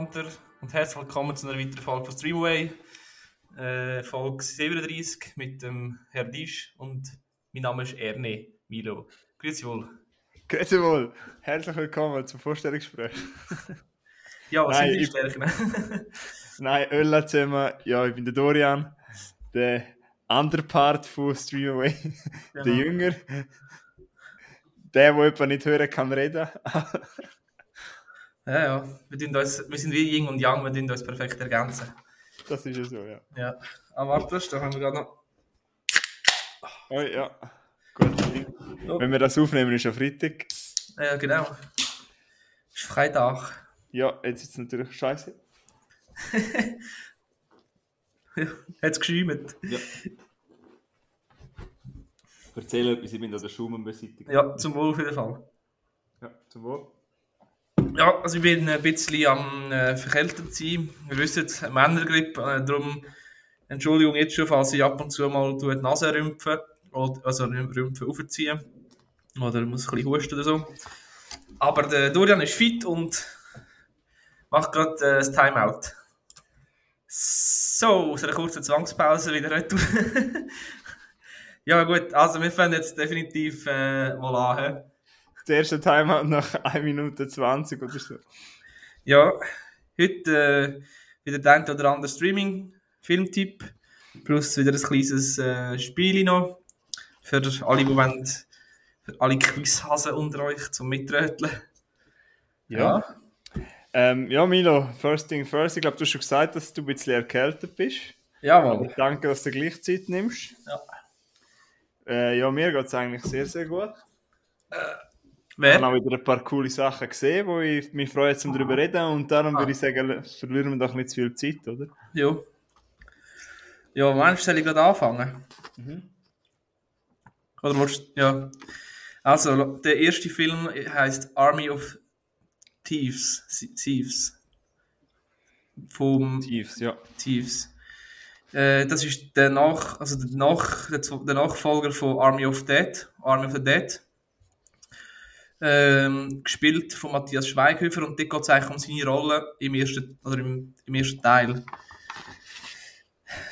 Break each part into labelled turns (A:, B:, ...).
A: miteinander und herzlich willkommen zu einer weiteren Folge von Streamway. Äh, Folge 37 mit dem Herr Disch und mein Name ist Erne Milo. Grüezi wohl.
B: Grüezi wohl. Herzlich willkommen zum Vorstellungsgespräch.
A: ja, was
B: Nein,
A: sind die Stärken?
B: Nein, Ölla zusammen. Ja, ich bin der Dorian. Der andere Part von Streamaway. Der
A: Genau.
B: Jünger. Der, der etwa nicht hören kann, reden.
A: Ja, ja. Wir, uns, wir sind wie Yin und Yang, wir tun uns perfekt ergänzen.
B: das ist ja so, ja.
A: Ja. Aber warte, da haben wir gerade noch.
B: Oh, ja. Gut. Wenn wir das aufnehmen, ist ja Freitag.
A: Ja, genau. Ist Freitag.
B: Ja, jetzt ist es natürlich scheiße.
A: Hat es geschäumt?
B: Ja. Erzähl etwas, ich bin da der Schumann-Beseitiger.
A: Ja, zum Wohl auf jeden Fall.
B: Ja, zum Wohl.
A: Ja, also ich bin ein bisschen am äh, verkältet sein. Wir wissen, Männergrippe, äh, darum Entschuldigung jetzt schon, falls ich ab und zu mal die Nase rümpfen, oder, also nicht rümpfen, aufziehen. Oder muss ein bisschen husten oder so. Aber der Dorian ist fit und macht gerade äh, das Timeout. So, aus einer kurzen Zwangspause wieder retour. ja gut, also wir fangen jetzt definitiv äh, mal an.
B: Der erste Timeout nach 1 Minute 20 oder so.
A: Ja, heute äh, wieder der ein oder andere Streaming-Filmtipp. Plus wieder ein kleines äh, Spiel noch. Für alle, die wollen, für alle Quizhasen unter euch zum Mitröteln.
B: Ja. Ähm, ja, Milo, first thing first. Ich glaube, du hast schon gesagt, dass du ein bisschen erkältet bist.
A: Jawohl.
B: Danke, dass du gleich Zeit nimmst.
A: Ja.
B: Äh, ja, mir geht es eigentlich sehr, sehr gut. Ich habe
A: Wer?
B: auch wieder ein paar coole Sachen gesehen, wo ich mich freue, zum darüber reden. Und darum
A: Ah.
B: würde ich sagen, verlieren wir doch nicht zu viel Zeit, oder?
A: Ja. Ja, meinst du, soll ich gerade anfangen? Oder willst du, ja. Also, der erste Film heißt Army of Thieves. Thieves. Vom
B: Tiefs, ja.
A: Thieves. Äh, das ist der, Nach also der, Nach der Nachfolger von Army of Dead, Army of the Dead. Ähm, gespielt von Matthias Schweighöfer und dort geht es eigentlich um seine Rolle im ersten, oder im, im ersten Teil.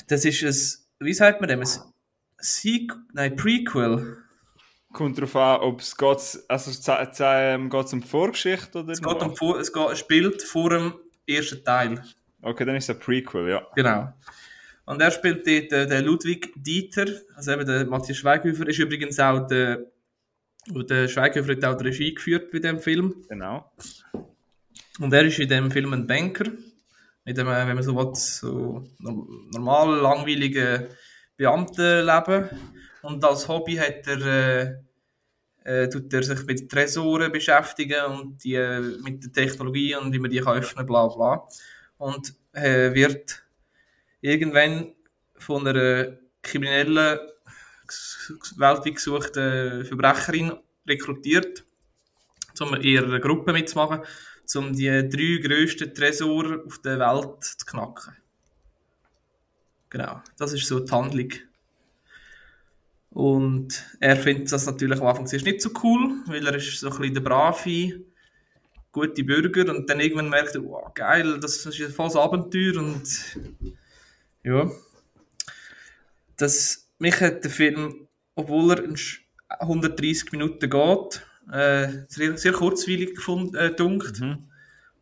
A: Das ist ein, wie sagt man dem, ein Sequ nein, Prequel.
B: Kommt darauf an, ob es geht, also ähm, geht's um Vorgeschichte oder
A: Es, geht um, vor- es geht, spielt vor dem ersten Teil.
B: Okay, dann ist es ein Prequel, ja.
A: Genau. Und er spielt dort äh, den Ludwig Dieter, also eben der Matthias Schweighöfer, ist übrigens auch der, und der Schweighöfer hat auch die Regie geführt bei dem Film.
B: Genau.
A: Und er ist in dem Film ein Banker, mit einem, wenn man so will, so norm- normal langweiligen Beamtenleben. Und als Hobby hat er, äh, äh, tut er sich mit Tresoren beschäftigen und die, äh, mit der Technologie und wie man die kann öffnen, bla bla. Und äh, wird irgendwann von einer kriminellen, weltweit gesuchten Verbrecherin rekrutiert, um in ihrer Gruppe mitzumachen, um die drei grössten Tresore auf der Welt zu knacken. Genau, das ist so die Handlung. Und er findet das natürlich am Anfang nicht so cool, weil er ist so ein bisschen der brave, gute Bürger und dann irgendwann merkt er, wow, geil, das ist ein volles Abenteuer und ja. Das, mich hat der Film, obwohl er in Sch- 130 Minuten geht, äh, sehr, sehr kurzweilig gefunden, äh, dunkt.
B: Mhm.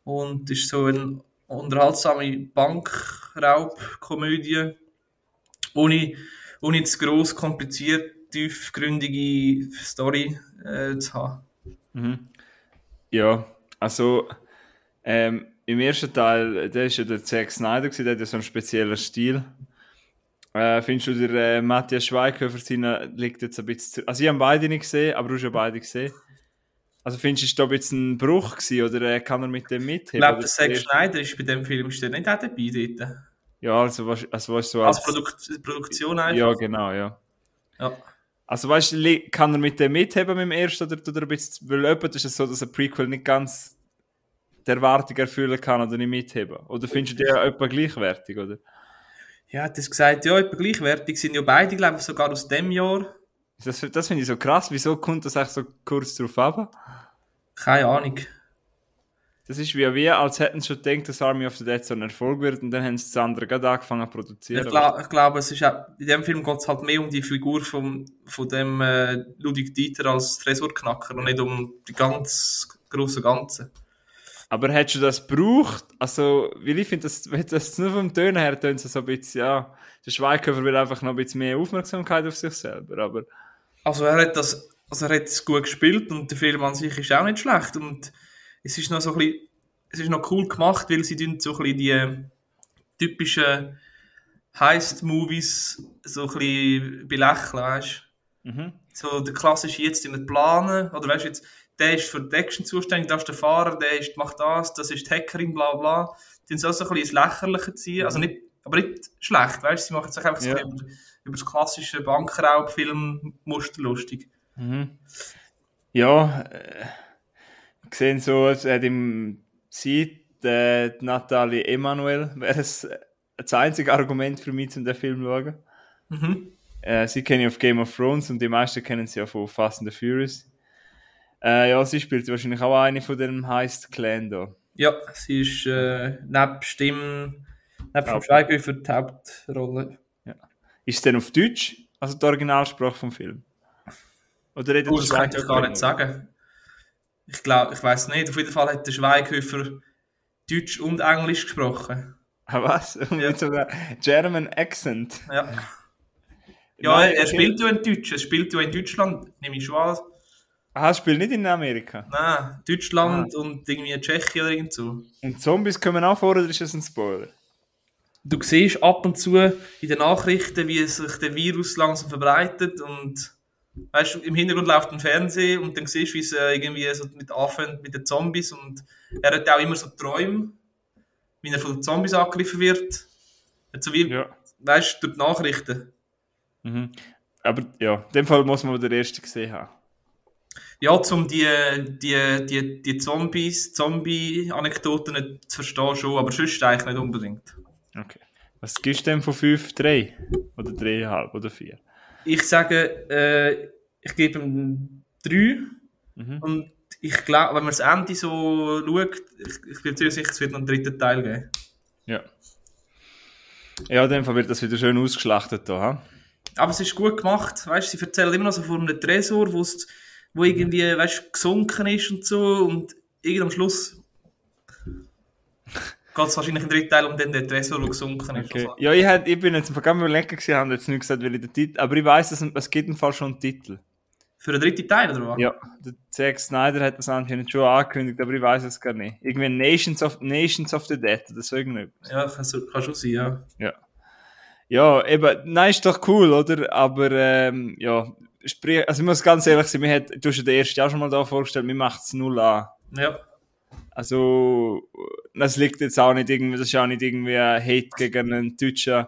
A: Und ist so eine unterhaltsame Bankraubkomödie. Ohne, ohne zu gross kompliziert, tiefgründige Story äh, zu haben.
B: Mhm. Ja, also ähm, im ersten Teil, der ist ja der Zack Snyder, gewesen, der hat ja so einen speziellen Stil. Äh, findest du, der äh, Matthias Schweighöfer seine liegt jetzt ein bisschen zu... Also ich habe beide nicht gesehen, aber du hast ja beide gesehen. Also findest du, ist da ein bisschen ein Bruch gewesen, oder äh, kann er mit dem
A: Ich
B: mitheben?
A: glaube,
B: oder
A: der Zack
B: der-
A: Schneider ist bei dem Film ist nicht auch dabei dort.
B: Ja, also was, also was so
A: Als Produkt Produktion einfach.
B: Ja, genau, ja.
A: Ja.
B: Also weißt du, kann er mit dem mitheben mit dem ersten oder tut er ein bisschen, weil jemand ist es so, dass ein Prequel nicht ganz die Erwartung erfüllen kann oder nicht mitheben? Oder findest du den etwa gleichwertig, oder?
A: Ja, hat das gesagt, ja, etwa gleichwertig sind ja beide, glaube ich, sogar aus dem Jahr.
B: Das, das finde ich so krass. Wieso kommt das eigentlich so kurz drauf ab?
A: Keine Ahnung.
B: das ist wie wir, als hätten sie schon gedacht, dass Army of the Dead so ein Erfolg wird und dann haben sie das andere gerade angefangen zu produzieren.
A: Ich, glaub, ich glaube, es ist auch, in dem Film geht es halt mehr um die Figur vom, von dem äh, Ludwig Dieter als Tresorknacker und nicht um die ganz große Ganze.
B: Aber hättest du das gebraucht? Also, weil ich finde, das, das nur vom Tönen her tönt so ein bisschen, ja, der Schweighöfer will einfach noch ein bisschen mehr Aufmerksamkeit auf sich selber, aber...
A: Also er hat das, also er hat es gut gespielt und der Film an sich ist auch nicht schlecht und es ist noch so ein bisschen, es ist noch cool gemacht, weil sie so ein bisschen die typischen Heist-Movies so ein bisschen belächeln, weißt du? Mhm. So der klassische jetzt den Planen, oder weißt du jetzt, der ist für die Action zuständig, das ist der Fahrer, der ist, macht das, das ist die Hackerin, bla bla. Die sind so ein bisschen ins Lächerliche ziehen, also nicht, aber nicht schlecht, weißt du, sie machen sich einfach ja. so über, über das klassische Bankraubfilm-Muster lustig.
B: Mhm. Ja, äh, gesehen so, es hat im Zeit, äh, Nathalie Emanuel wäre das, das einzige Argument für mich, um den Film zu schauen. Mhm. Äh, sie kennen auf Game of Thrones und die meisten kennen sie ja von Fast and the Furious. Äh, ja, sie spielt wahrscheinlich auch eine von dem heist Clan da.
A: Ja, sie ist äh, neben Stimmen, neben dem Schweigel für die Hauptrolle.
B: Ja. Ist es denn auf Deutsch, also die Originalsprache vom Film?
A: Oder redet oh, das kann ich gar nicht sagen. Ich glaube, ich weiß nicht. Auf jeden Fall hat der Schweighöfer Deutsch und Englisch gesprochen.
B: Ah, was? Ja. Mit so einem German Accent.
A: Ja. Ja, Nein, er spielt ja in Deutsch. Er spielt ja in Deutschland, nehme ich schon an.
B: Ah, spielt nicht in Amerika?
A: Nein, Deutschland ah. und irgendwie Tschechien oder irgend so.
B: Und Zombies kommen auch vor, oder ist das ein Spoiler?
A: Du siehst ab und zu in den Nachrichten, wie sich der Virus langsam verbreitet und weißt im Hintergrund läuft ein Fernseher und dann siehst du, wie es äh, irgendwie so mit anfängt mit den Zombies und er hat auch immer so Träume, wie er von den Zombies angegriffen wird. So wie, ja. weißt du, durch die Nachrichten.
B: Mhm. Aber ja, in dem Fall muss man den ersten gesehen haben.
A: Ja, um die, die, die, die Zombies, Zombie-Anekdoten zu verstehen schon, aber sonst eigentlich nicht unbedingt.
B: Okay. Was gibst du denn von 5, 3? Oder 3,5 oder 4?
A: Ich sage, äh, ich gebe ihm 3. Mhm. Und ich glaube, wenn man das Ende so schaut, ich, ich bin ziemlich sicher, es wird noch einen dritten Teil geben.
B: Ja. Ja, in dem Fall wird das wieder schön ausgeschlachtet da. Ha?
A: Aber es ist gut gemacht. Weißt, sie erzählen immer noch so von einem Tresor, wo irgendwie weißt, gesunken ist und so. Und irgendwie am Schluss geht es wahrscheinlich im dritten Teil um den, Tresor, der gesunken ist.
B: Okay. Ja, ich, hab, ich bin jetzt vergangen mal lecker gewesen, habe jetzt nicht gesagt, weil ich den Titel, aber ich weiß, dass es gibt im Fall schon einen Titel.
A: Für den dritten Teil, oder was?
B: Ja, der Zack Snyder hat das anscheinend schon angekündigt, aber ich weiß es gar nicht. Irgendwie Nations of, Nations of the Dead oder so irgendetwas.
A: Ja, kann, kann schon sein, ja.
B: Ja. Ja, eben, nein, ist doch cool, oder? Aber, ähm, ja, sprich, also ich muss ganz ehrlich sein, hat, du hast ja den ersten auch schon mal da vorgestellt, mir macht es null an.
A: Ja.
B: Also, das liegt jetzt auch nicht irgendwie, das ist auch nicht irgendwie ein Hate gegen einen Deutschen.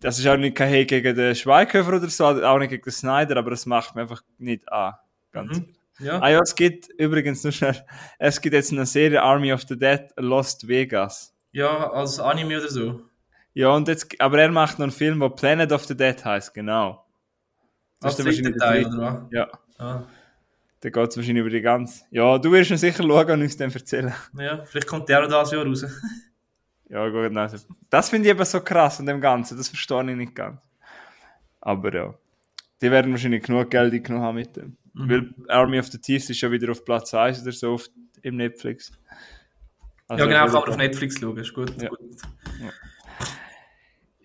B: Das ist auch nicht kein Hate gegen den Schweighöfer oder so, auch nicht gegen den Snyder, aber das macht mir einfach nicht an. Ganz mhm. Ja. Ah ja, es gibt übrigens nur schnell, es gibt jetzt eine Serie Army of the Dead Lost Vegas.
A: Ja, als Anime oder so.
B: Ja, und jetzt, aber er macht noch einen Film, der Planet of the Dead heißt, genau.
A: Das ist der Teil, oder was?
B: Ja. Ah. Dann geht es wahrscheinlich über die ganze. Ja, du wirst ihn sicher schauen und uns dann erzählen.
A: Ja, vielleicht kommt der auch das Jahr raus.
B: ja, gut, nein. Das finde ich eben so krass an dem Ganzen, das verstehe ich nicht ganz. Aber ja, die werden wahrscheinlich genug Geld genommen haben mit dem. Mhm. Weil Army of the Thieves ist schon wieder auf Platz 1 oder so auf, im Netflix.
A: Also ja, genau, kann man auf Netflix schauen, ist gut.
B: Ja,
A: gut.
B: ja.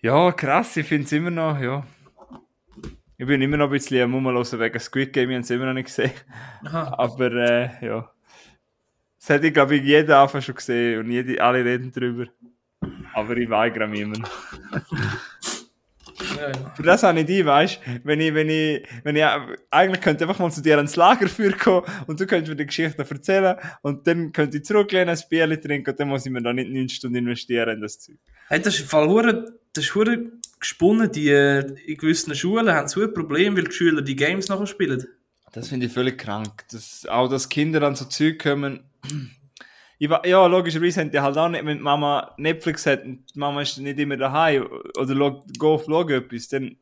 B: ja krass, ich finde es immer noch, ja ich bin immer noch ein bisschen am Rumlosen wegen Squid Game, ich habe es immer noch nicht gesehen. Aha. Aber äh, ja. Das hätte ich, glaube ich, jeder Anfang schon gesehen und jede, alle reden darüber. Aber ich weigere mich immer noch. Ja, ja. Für das habe ich die, weißt du? Wenn ich, wenn ich, wenn ich, eigentlich könnte ich einfach mal zu dir ans Lager führen kommen und du könntest mir die Geschichte erzählen und dann könnte ich zurücklehnen, ein Bier trinken und dann muss ich mir da nicht 9 Stunden investieren in das Zeug.
A: Hey, das ist Fall das ist gesponnen, die in gewissen Schulen haben so ein Problem, weil die Schüler die Games nachher spielen.
B: Das finde ich völlig krank. Das, auch, dass Kinder an so Zeug kommen. Ich, ja, logischerweise haben die halt auch nicht, wenn die Mama Netflix hat und die Mama ist nicht immer daheim oder geht auf Schauen etwas, dann...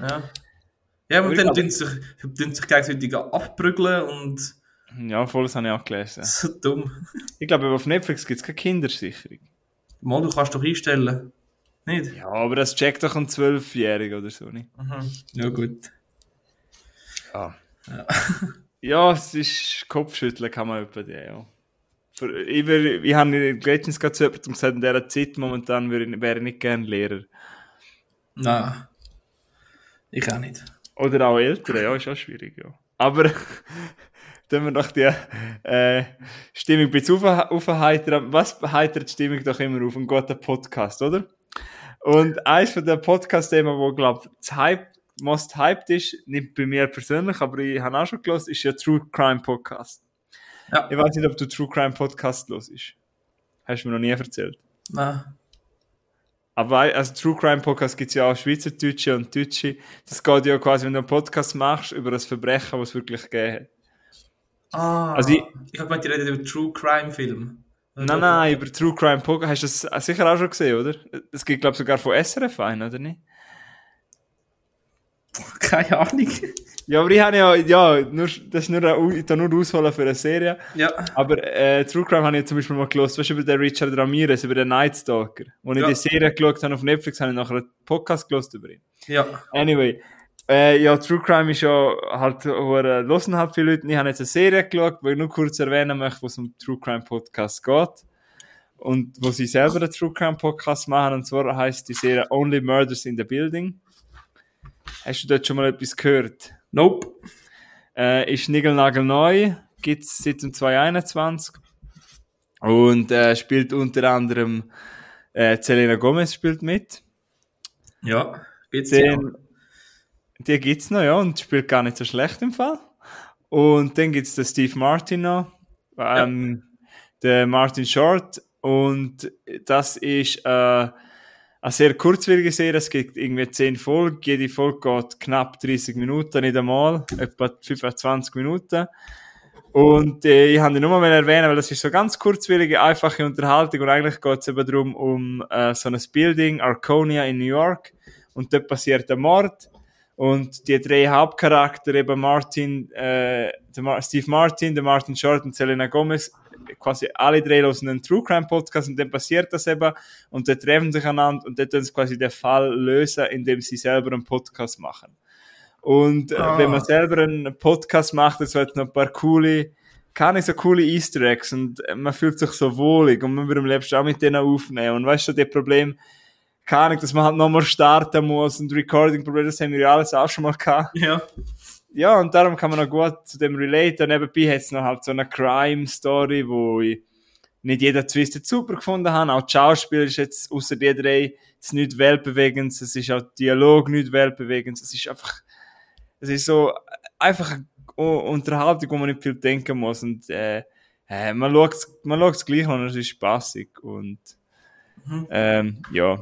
A: Ja. Ja, und dann tun sich, tun sich gegenseitig abprügeln und...
B: Ja, voll, das habe ich auch gelesen.
A: So dumm.
B: Ich glaube, auf Netflix gibt es keine Kindersicherung.
A: Mal, du kannst doch einstellen. Nicht?
B: Ja, aber das checkt doch ein Zwölfjähriger oder so nicht.
A: Mhm. Ja, gut.
B: Ja.
A: Ja.
B: Ja, es ist Kopfschütteln kann man über die, ja. Für, ich, wär, ich habe letztens gerade zu jemandem gesagt, in dieser Zeit momentan wäre ich, nicht gerne Lehrer.
A: Nein. Ich auch nicht.
B: Oder auch Eltern, ja, ist auch schwierig, ja. Aber dann wir doch die äh, Stimmung ein bisschen auf, aufheitern. Was heitert die Stimmung doch immer auf? Ein guter Podcast, oder? Und eins von den Podcast-Themen, wo, glaube ich, Hype, most hyped ist, nicht bei mir persönlich, aber ich habe auch schon gelesen, ist ja True Crime Podcast.
A: Ja.
B: Ich weiß nicht, ob du True Crime Podcast los ist. Hast du mir noch nie erzählt.
A: Nein.
B: Aber also True Crime Podcast gibt es ja auch Schweizerdeutsche und Deutsche. Das geht ja quasi, wenn du einen Podcast machst über das Verbrechen, was es wirklich gegeben hat.
A: Ah,
B: Also ich-
A: ich habe gemeint, die reden über True Crime Film.
B: Nein, nein, über True Crime Podcast. Hast du das sicher auch schon gesehen, oder? Es gibt, glaube ich, sogar von SRF einen, oder nicht?
A: Keine Ahnung.
B: Ja, aber ich habe ja, ja, nur, das ist nur, eine, ich nur ausholen für eine Serie.
A: ja.
B: Aber äh, True Crime habe ich zum Beispiel mal gelost, weißt du, über den Richard Ramirez, über den Night Stalker. Als ich
A: Ja.
B: die Serie geschaut habe auf Netflix, habe ich nachher einen Podcast gelost über ihn.
A: Ja.
B: Anyway, äh, ja, True Crime ist ja halt, losen halt viele Leute. Ich habe jetzt eine Serie geschaut, wo ich nur kurz erwähnen möchte, wo es um True Crime Podcast geht. Und wo sie selber einen True Crime Podcast machen. Und zwar heißt die Serie Only Murders in the Building. Hast du dort schon mal etwas gehört?
A: Nope.
B: Äh, ist neu, gibt's seit dem 2021. Und äh, spielt unter anderem äh, Selena Gomez spielt mit.
A: Ja. Geht's dir?
B: Den, die gibt's noch, ja, und spielt gar nicht so schlecht im Fall. Und dann gibt's den Steve Martin noch, ähm, der Martin Short. Und das ist äh, eine sehr kurzwillige Serie. Es gibt irgendwie 10 Folgen. Jede Folge geht knapp 30 Minuten, nicht einmal, etwa 25 Minuten. Und äh, ich habe die nur mal erwähnen, weil das ist so ganz kurzwillige, einfache Unterhaltung und eigentlich geht es eben darum, um äh, so ein Building, Arconia in New York und dort passiert ein Mord und die drei Hauptcharaktere, eben Martin, äh, der Steve Martin, der Martin Short und Selena Gomez, quasi alle drei hören einen True Crime Podcast und dann passiert das eben und dann treffen sich einander und dann tun sie quasi den Fall lösen, indem sie selber einen Podcast machen. Und äh,
A: Ah.
B: wenn man selber einen Podcast macht, dann hat noch ein paar coole, keine so coole Easter Eggs und äh, man fühlt sich so wohlig und man würde am liebsten auch mit denen aufnehmen. Und weißt du, das Problem, keine Ahnung, dass man halt nochmal starten muss und Recording-Problem, das haben wir ja alles auch schon mal gehabt.
A: Ja.
B: Ja, und darum kann man noch gut zu dem relate. Und nebenbei hat es noch halt so eine Crime-Story, wo ich nicht jeder Twist jetzt super gefunden habe. Auch die Schauspieler ist jetzt, außer die drei, jetzt nicht weltbewegend. Es ist auch Dialog nicht weltbewegend. Es ist einfach, es ist so einfach eine Unterhaltung, wo man nicht viel denken muss. Und äh, äh, man schaut man schaut's gleich an und es ist spaßig. Und
A: Mhm.
B: ähm, ja,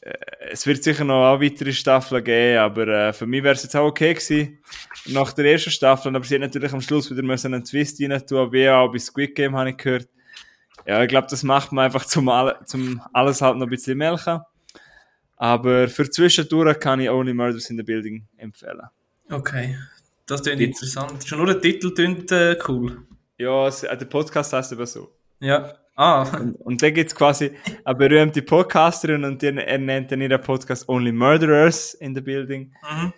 B: äh, es wird sicher noch auch weitere Staffeln geben, aber äh, für mich wäre es jetzt auch okay gewesen nach der ersten Staffel. Aber sie hat natürlich am Schluss wieder müssen einen Twist rein tun, wie auch bei Squid Game habe ich gehört. Ja, ich glaube, das macht man einfach zum, alle, zum alles halt noch ein bisschen melken. Aber für zwischendurch kann ich Only Murders in the Building empfehlen.
A: Okay. Das klingt interessant. Schon nur der Titel klingt äh, cool.
B: Ja, es, äh, der Podcast heißt aber so.
A: Ja. Ah.
B: Und, und dann gibt's quasi eine berühmte Podcasterin und die, er nennt dann ihren Podcast Only Murderers in the Building.
A: Mhm.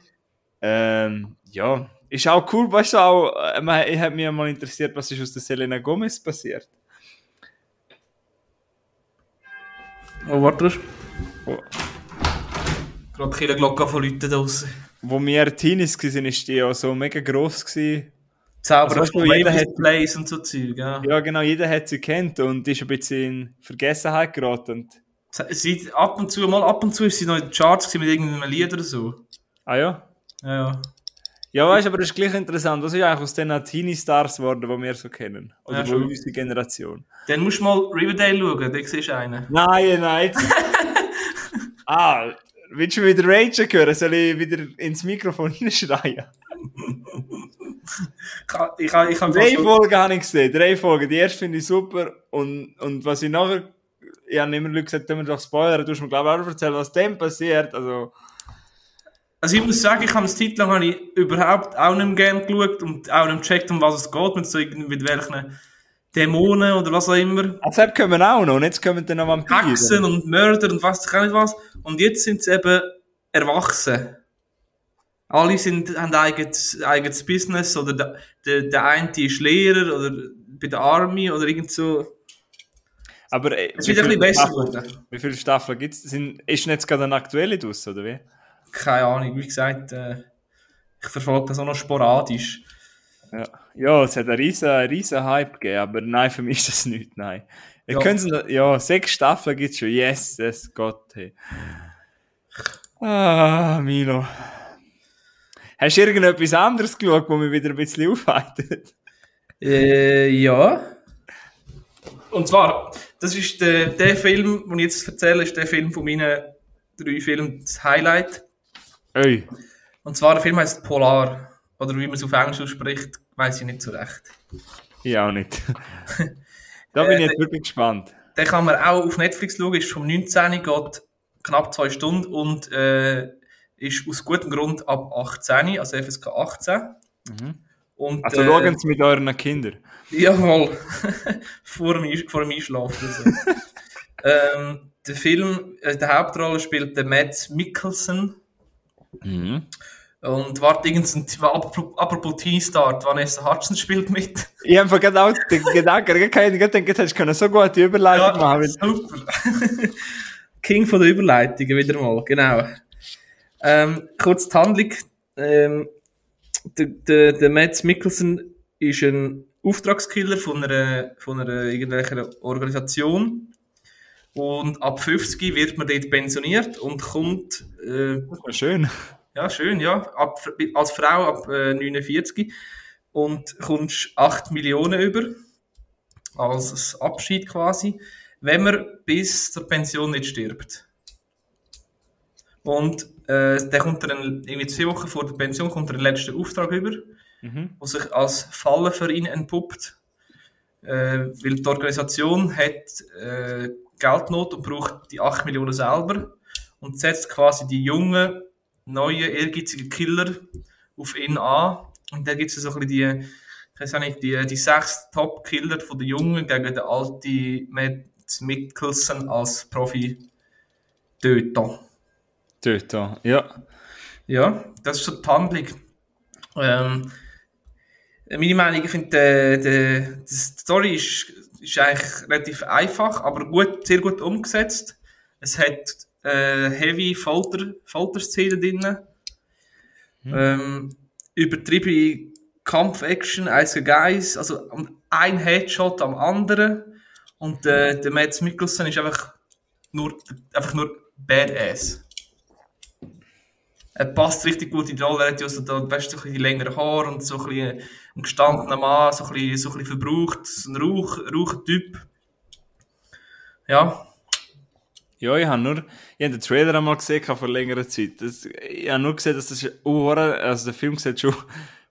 B: Ähm, ja, ist auch cool, weißt du auch, äh, man- ich hat mich mal interessiert, was ist aus der Selena Gomez passiert.
A: Oh, warte.
B: Wo,
A: Gerade keine Glocke von Leuten draussen.
B: wo wir Teenies waren, ist die ja so mega gross gewesen.
A: Zauberer
B: Also, jeder hat-
A: Place und so Zeug, ja.
B: Ja, genau, jeder hat sie kennt und ist ein bisschen in Vergessenheit geraten.
A: Sie, ab und zu, mal ab und zu ist sie noch in den Charts mit irgendeinem Lied oder so.
B: ah ja?
A: Ja, ja.
B: Ja, weißt du, aber das ist gleich interessant. Was ist eigentlich aus den Teenie-Stars geworden, die wir so kennen? Oder
A: Ja, schon.
B: unsere Generation?
A: Dann musst du mal Riverdale schauen, da siehst du einen.
B: Nein, nein. ah, willst du wieder Rage hören? Soll ich wieder ins Mikrofon hinschreien?
A: Ich kann, ich kann,
B: Drei Folgen habe ich gesehen. Drei Folgen. Die erste finde ich super. Und, und was ich nachher. Ich habe immer Leute gesagt, wenn wir doch spoilern, du hast mir glaube ich auch erzählt, was dem passiert. Also.
A: Also ich muss sagen, ich habe Zeit lang habe ich überhaupt auch nicht gerne geschaut und auch nicht gecheckt, um was es geht, mit, so, mit welchen Dämonen oder was auch immer.
B: Also jetzt kommen auch noch, und jetzt kommen dann noch Vampire.
A: Hexen und Mörder und was ich auch nicht was. Und jetzt sind sie eben erwachsen. Alle sind, haben eigenes, eigenes Business oder der, der, der eine ist Lehrer oder bei der Army oder irgend so.
B: Aber äh,
A: Es wird ein bisschen besser geworden.
B: Wie viele Staffeln gibt es? Ist jetzt gerade eine aktuelle draus, oder wie?
A: Keine Ahnung, wie gesagt, äh, ich verfolge das auch noch sporadisch.
B: Ja, ja es hat einen riesen, riesen Hype gegeben, aber nein, für mich ist das nicht, nein.
A: Ja.
B: sie- ja, sechs Staffeln gibt es schon, yes, das Gott, hey. Ah, Milo. Hast du irgendetwas anderes geschaut, wo mich wieder ein bisschen aufheitet?
A: Äh, ja. Und zwar, das ist der, der Film, den ich jetzt erzähle, ist der Film von meinen drei Filmen, das Highlight.
B: Ey,
A: Und zwar, der Film heißt Polar. Oder wie man es auf Englisch ausspricht, weiß ich nicht so recht.
B: ich auch nicht. da bin
A: Äh,
B: ich jetzt wirklich gespannt.
A: Den kann man auch auf Netflix schauen, ist vom 19, geht knapp zwei Stunden und äh, ist aus gutem Grund ab 18, also FSK 18. Und,
B: Also
A: äh,
B: schauen Sie mit euren Kindern.
A: Jawohl. vor, dem, vor dem Einschlafen. So. ähm, der Film, äh, die Hauptrolle spielt der Matt Mikkelsen.
B: Mhm.
A: Und warte, irgendein, apropos die Vanessa Hudson spielt mit.
B: Ich habe gerade auch den Gedanken, ich habe gedacht, du hättest können so gute Überleitung machen. weil-
A: super. King von der Überleitungen wieder mal, genau. Ähm, kurz die Handlung. Ähm, der, der, der Matt Mikkelsen ist ein Auftragskiller von einer, von einer irgendwelcher Organisation. Und ab 50 wird man dort pensioniert und kommt, äh,
B: schön.
A: ja, schön, ja, ab, als Frau ab äh, 49 und kommst 8 Millionen über. Als Abschied quasi, wenn man bis zur Pension nicht stirbt. Und äh, der kommt dann irgendwie zwei Wochen vor der Pension kommt er den letzten Auftrag über,
B: Mhm.
A: der sich als Falle für ihn entpuppt. Äh, weil die Organisation hat äh, Geldnot und braucht die 8 Millionen selber und setzt quasi die jungen, neuen, ehrgeizigen Killer auf ihn an. Und da gibt es so ein bisschen die, ich weiß auch nicht, die, die sechs Top-Killer von den Jungen gegen den alten Matt Mikkelsen als Profi-Töter.
B: Dort, ja.
A: Ja, das ist so die Handlung. Ähm, meine Meinung, ich finde, die, die Story ist, ist eigentlich relativ einfach, aber gut, sehr gut umgesetzt. Es hat äh, heavy Folter, Folterszenen drin. Ähm, übertriebene Kampf-Action, eins gegen eins, also ein Headshot am anderen. Und äh, der Mads Mikkelsen ist einfach nur, einfach nur badass. Er passt richtig gut in die Rolle. Er hat ja so, da, weißt, so ein bisschen längeren Haare und so ein, bisschen ein gestandener Mann, so ein bisschen, so ein bisschen verbraucht, so ein Rauch, Rauchertyp. Ja,
B: Ja, ich habe nur, ich habe den Trailer einmal gesehen vor längerer Zeit. Das, ich habe nur gesehen, dass das, oh, also der Film sieht schon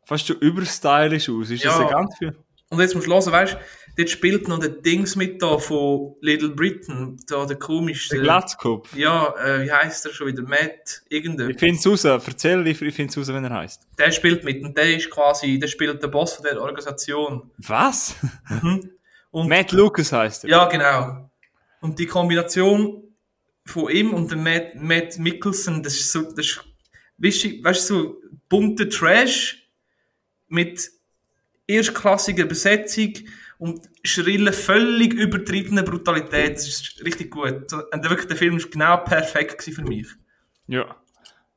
B: fast schon überstylisch aus. Ist das
A: Ja.
B: ganz viel?
A: und jetzt musst du hören, weißt du, dort spielt noch der Dings mit da von Little Britain, da der komische.
B: Der Glatzkopf.
A: Ja, äh, wie heißt der schon wieder? Matt, irgendein.
B: Ich finde es raus. Erzähl, ich, ich finde es raus, wenn er heißt.
A: Der spielt mit und der ist quasi, der spielt der Boss von der Organisation.
B: Was?
A: Und
B: Matt Lucas heißt er.
A: Ja, genau. Und die Kombination von ihm und dem Matt, Matt Mikkelsen, das ist so, das ist, weißt du, weißt du, so bunter Trash mit erstklassiger Besetzung und schriller, völlig übertriebener Brutalität. Das ist richtig gut. Und wirklich, der Film ist genau perfekt für mich.
B: Ja.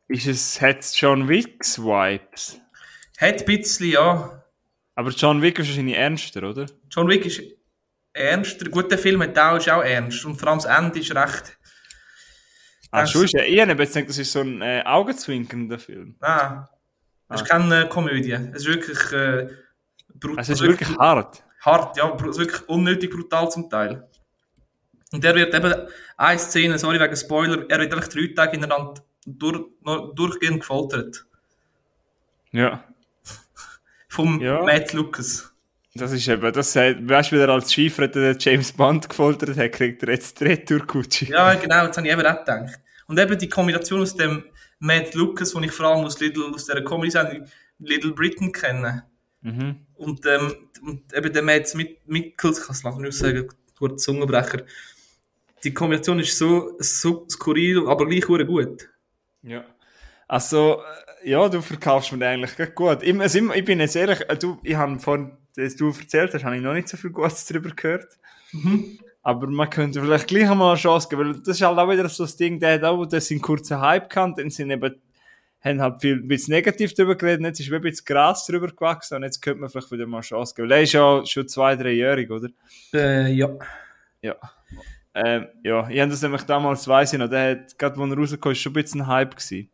B: Ist es, hat es John Wicks Vibes?
A: Hat ein bisschen, ja.
B: Aber John Wick ist wahrscheinlich ernster, oder?
A: John Wick ist ernster. Gut, der Film hat auch, ist auch ernst. Und vor allem das Ende ist recht,
B: Ah,
A: Das-
B: schon ist ja, ich habe jetzt gedacht, das ist so ein äh, augenzwinkernder Film.
A: ah, das ist keine Komödie. Es ist wirklich, äh, brut-
B: Also es ist wirklich hart.
A: Hart, ja, wirklich unnötig brutal zum Teil. Und der wird eben, eine Szene, sorry wegen Spoiler, er wird einfach drei Tage hintereinander durch, durchgehend gefoltert.
B: Ja.
A: Vom
B: Ja.
A: Matt Lucas.
B: Das ist eben, das sagt, weißt du, wie er als Skifretter den James Bond gefoltert hat, kriegt er jetzt die Retour-Kutsche.
A: Ja, genau, das habe ich eben auch gedacht. Und eben die Kombination aus dem Matt Lucas, den ich vor allem aus, Little, aus dieser Comedy-Sendung Little Britain kenne.
B: Mhm.
A: Und, ähm, und eben der Matt Mikkels, ich kann es nachher nicht sagen, kurz Zungenbrecher. Die Kombination ist so, so skurril, aber gleich gut.
B: Ja. Also, äh, ja, du verkaufst mir eigentlich gut. Ich, also, ich bin jetzt ehrlich, äh, du, ich habe von, das du erzählt hast, habe ich noch nicht so viel Gutes darüber gehört.
A: Mhm.
B: Aber man könnte vielleicht gleich einmal eine Chance geben, weil das ist halt auch wieder so das Ding, der hat auch das in kurzen Hype gehabt, dann sind eben, haben halt viel, ein bisschen negativ darüber geredet, jetzt ist ein bisschen Gras drüber gewachsen und jetzt könnte man vielleicht wieder mal eine Chance geben. Weil er ist ja schon zwei, dreijährig, oder?
A: Äh, ja.
B: Ja. Ähm, ja, ich habe das nämlich damals, weiss ich noch, der hat, gerade wo er rausgekommen ist, schon ein bisschen Hype gewesen.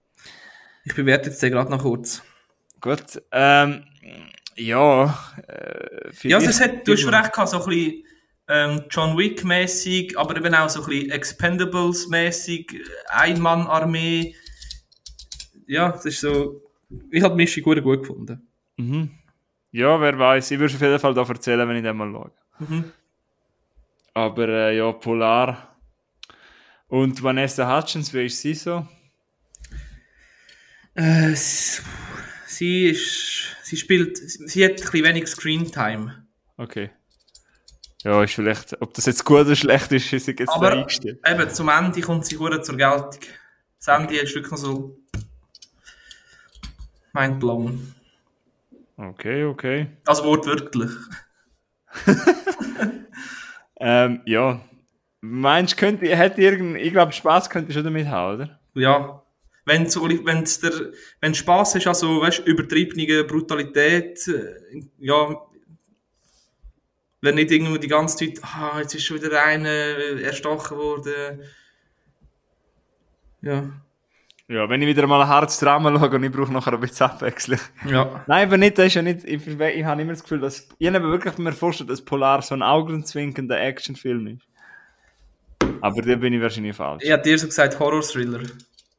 A: Ich bewerte jetzt den gerade noch kurz.
B: Gut, ähm, ja.
A: Äh, ja, also es hat, du hast recht gehabt, so ein bisschen ähm, John Wick-mäßig, aber eben auch so ein bisschen Expendables-mäßig, Einmann-Armee. Ja, das ist so. Ich habe die Mischung gut, gut gefunden.
B: Mhm. Ja, wer weiß. Ich würde auf jeden Fall da erzählen, wenn ich den mal schaue.
A: Mhm.
B: Aber äh, ja, Polar. Und Vanessa Hutchins, wie ist sie so?
A: Äh, sie ist. Sie spielt. Sie hat ein bisschen wenig Screentime.
B: Okay. Ja, ist vielleicht, ob das jetzt gut oder schlecht ist, ist jetzt
A: Aber eingestellt. eben, zum Ende kommt sie gut zur Geltung. Das Ende ist wirklich so mindblown.
B: Okay, okay.
A: Also wortwörtlich.
B: ähm, ja. Meinst du, könnte, hätte irgend, ich glaube, Spaß könnte schon damit haben, oder?
A: Ja. Wenn so, wenn's der, wenn Spaß ist, also, weißt, übertriebene Brutalität, äh, ja, wenn nicht irgendwie die ganze Zeit, ah, jetzt ist schon wieder einer erstochen worden. Ja.
B: Ja, wenn ich wieder mal ein hartes Drama schaue und ich brauche nachher ein bisschen Abwechslung.
A: Ja.
B: Nein, aber nicht, das ist ja nicht, ich, ich habe immer das Gefühl, dass, ich habe wirklich mir vorstellen, dass Polar so ein augenzwinkender Actionfilm ist. Aber da bin ich wahrscheinlich falsch.
A: Ich habe dir so gesagt Horror-Thriller.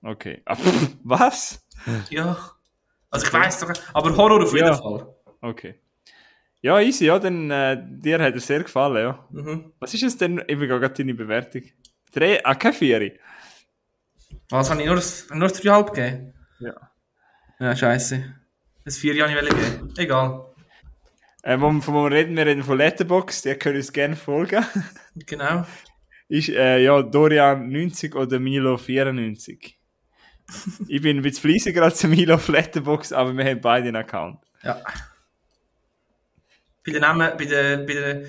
B: Okay. Aber, ah, was?
A: Ja. Also ich weiß doch, aber Horror auf jeden
B: ja.
A: Fall.
B: Okay. Ja, easy, ja, dann, äh, dir hat es sehr gefallen, ja.
A: Mhm.
B: Was ist es denn, ich bin gerade deine Bewertung. Drei, ah, keine Vieri.
A: Was, habe ich nur, nur dreieinhalb gegeben?
B: Ja.
A: Ja, scheiße. Das Vieri habe ich geben. Egal.
B: Ähm, von wo wir reden, wir reden von Letterbox, die können uns gerne folgen.
A: genau.
B: Ist, äh, ja, Dorian 90 oder Milo 94. ich bin ein bisschen fleissiger als Milo auf Letterbox, aber wir haben beide einen Account.
A: Ja bei den Namen, bei den, bei den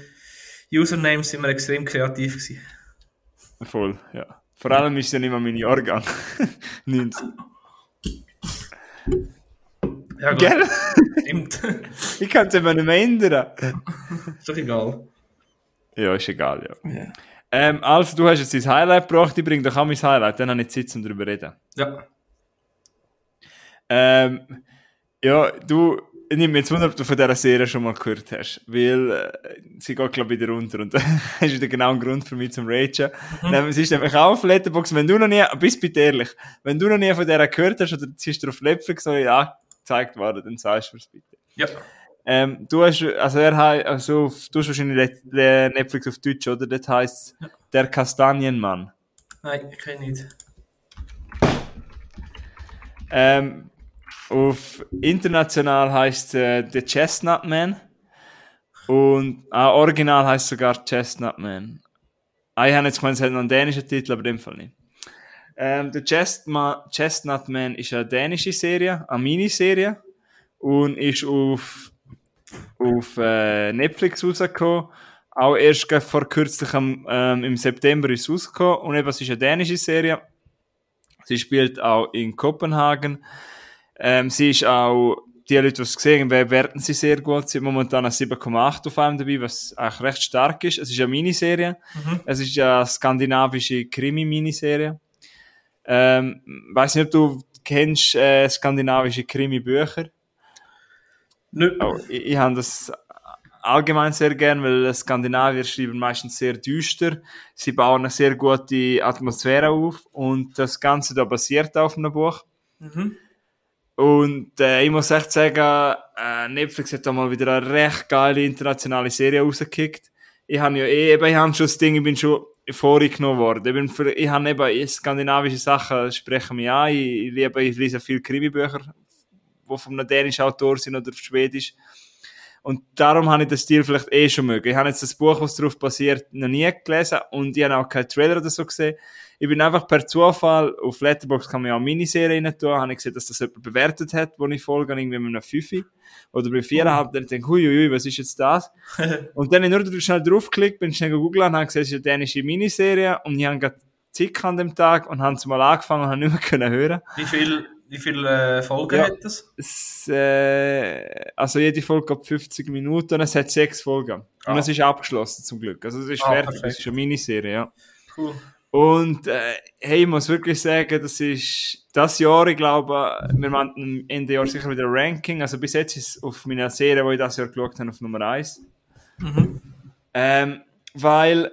A: Usernames sind wir extrem kreativ gewesen.
B: Voll, ja. Vor allem ist es ja nicht mal mein Jahrgang. 90.
A: Ja, gut.
B: Gell?
A: Stimmt.
B: ich kann es immer nicht mehr ändern.
A: ist doch egal.
B: Ja, ist egal,
A: ja. Yeah.
B: Ähm, also, du hast jetzt dein Highlight gebracht, ich bringe doch auch mein Highlight, dann habe ich Zeit, um darüber zu reden.
A: Ja.
B: Ähm, ja, du, ich nehme jetzt wunder, ob du von dieser Serie schon mal gehört hast, weil äh, sie geht, glaube ich, wieder runter und das ist wieder genau ein Grund für mich zum Ragen. Mhm. Sie ist nämlich auch auf Letterboxd, wenn du noch nie, bist bitte ehrlich, wenn du noch nie von der gehört hast oder sie ist auf Netflix noch nicht angezeigt worden, dann sagst du es bitte.
A: Ja.
B: Ähm, du hast, also er hat, also du hast wahrscheinlich Netflix auf Deutsch, oder? Das heisst ja. Der Kastanienmann.
A: Nein, ich kenne nicht.
B: Ähm, auf international heißt äh, The Chestnut Man. Und ah, original heißt sogar Chestnut Man. Ah, ich habe jetzt gemeint, es hat noch einen dänischen Titel, aber in dem Fall nicht. Ähm, The Chestma Chestnut Man ist eine dänische Serie, eine Miniserie. Und ist auf, auf äh, Netflix rausgekommen. Auch erst vor kürzlichem, ähm, im September ist es rausgekommen. Und eben, es ist eine dänische Serie. Sie spielt auch in Kopenhagen. Ähm, sie ist auch, die Leute, die es gesehen haben, bewerten sie sehr gut. Sie hat momentan eine 7,8 auf einem dabei, was eigentlich recht stark ist. Es ist eine Miniserie. Mhm. Es ist eine skandinavische Krimi-Miniserie. Ähm, weiß nicht, ob du kennst äh, skandinavische Krimi-Bücher.
A: Nö.
B: Oh, ich, ich habe das allgemein sehr gern, weil Skandinavier schreiben meistens sehr düster. Sie bauen eine sehr gute Atmosphäre auf und das Ganze da basiert auf einem Buch.
A: Mhm.
B: Und äh, ich muss echt sagen, äh, Netflix hat da mal wieder eine recht geile internationale Serie rausgekickt. Ich habe ja eh, eben, ich habe schon das Ding, ich bin schon vorgenommen worden. Ich, bin für, ich habe eben skandinavische Sachen sprechen mich an. Ich, ich, liebe, ich lese viele Krimi-Bücher, die von einem dänischen Autor sind oder schwedisch. Und darum habe ich den Stil vielleicht eh schon mögen. Ich habe jetzt das Buch, was darauf basiert, noch nie gelesen und ich habe auch keinen Trailer oder so gesehen. Ich bin einfach per Zufall, auf Letterboxd kann man ja auch Miniserien rein tun, habe ich gesehen, dass das jemand bewertet hat, wo ich folge, irgendwie mit einem Fünfi oder bei viereinhalb, dann denke ich, hui, was ist jetzt das? und dann habe ich nur schnell draufgeklickt, bin schnell gegoogelt und habe gesehen, es ist eine dänische Miniserie und ich habe gerade Zick an dem Tag und haben es mal angefangen und habe nicht mehr können hören.
A: Wie viel, wie viele äh, Folgen
B: Ja.
A: hat das?
B: Es, äh, also jede Folge hat 50 Minuten und es hat sechs Folgen. Und
A: Ah.
B: es ist abgeschlossen zum Glück. Also es ist
A: Ah,
B: fertig,
A: perfekt.
B: es ist eine Miniserie, ja.
A: Cool.
B: Und äh, hey, ich muss wirklich sagen, das ist das Jahr, ich glaube, wir machen Ende Jahr sicher wieder ein Ranking. Also bis jetzt ist es auf meiner Serie, die ich das Jahr geschaut habe, auf Nummer 1.
A: Mhm.
B: Ähm, weil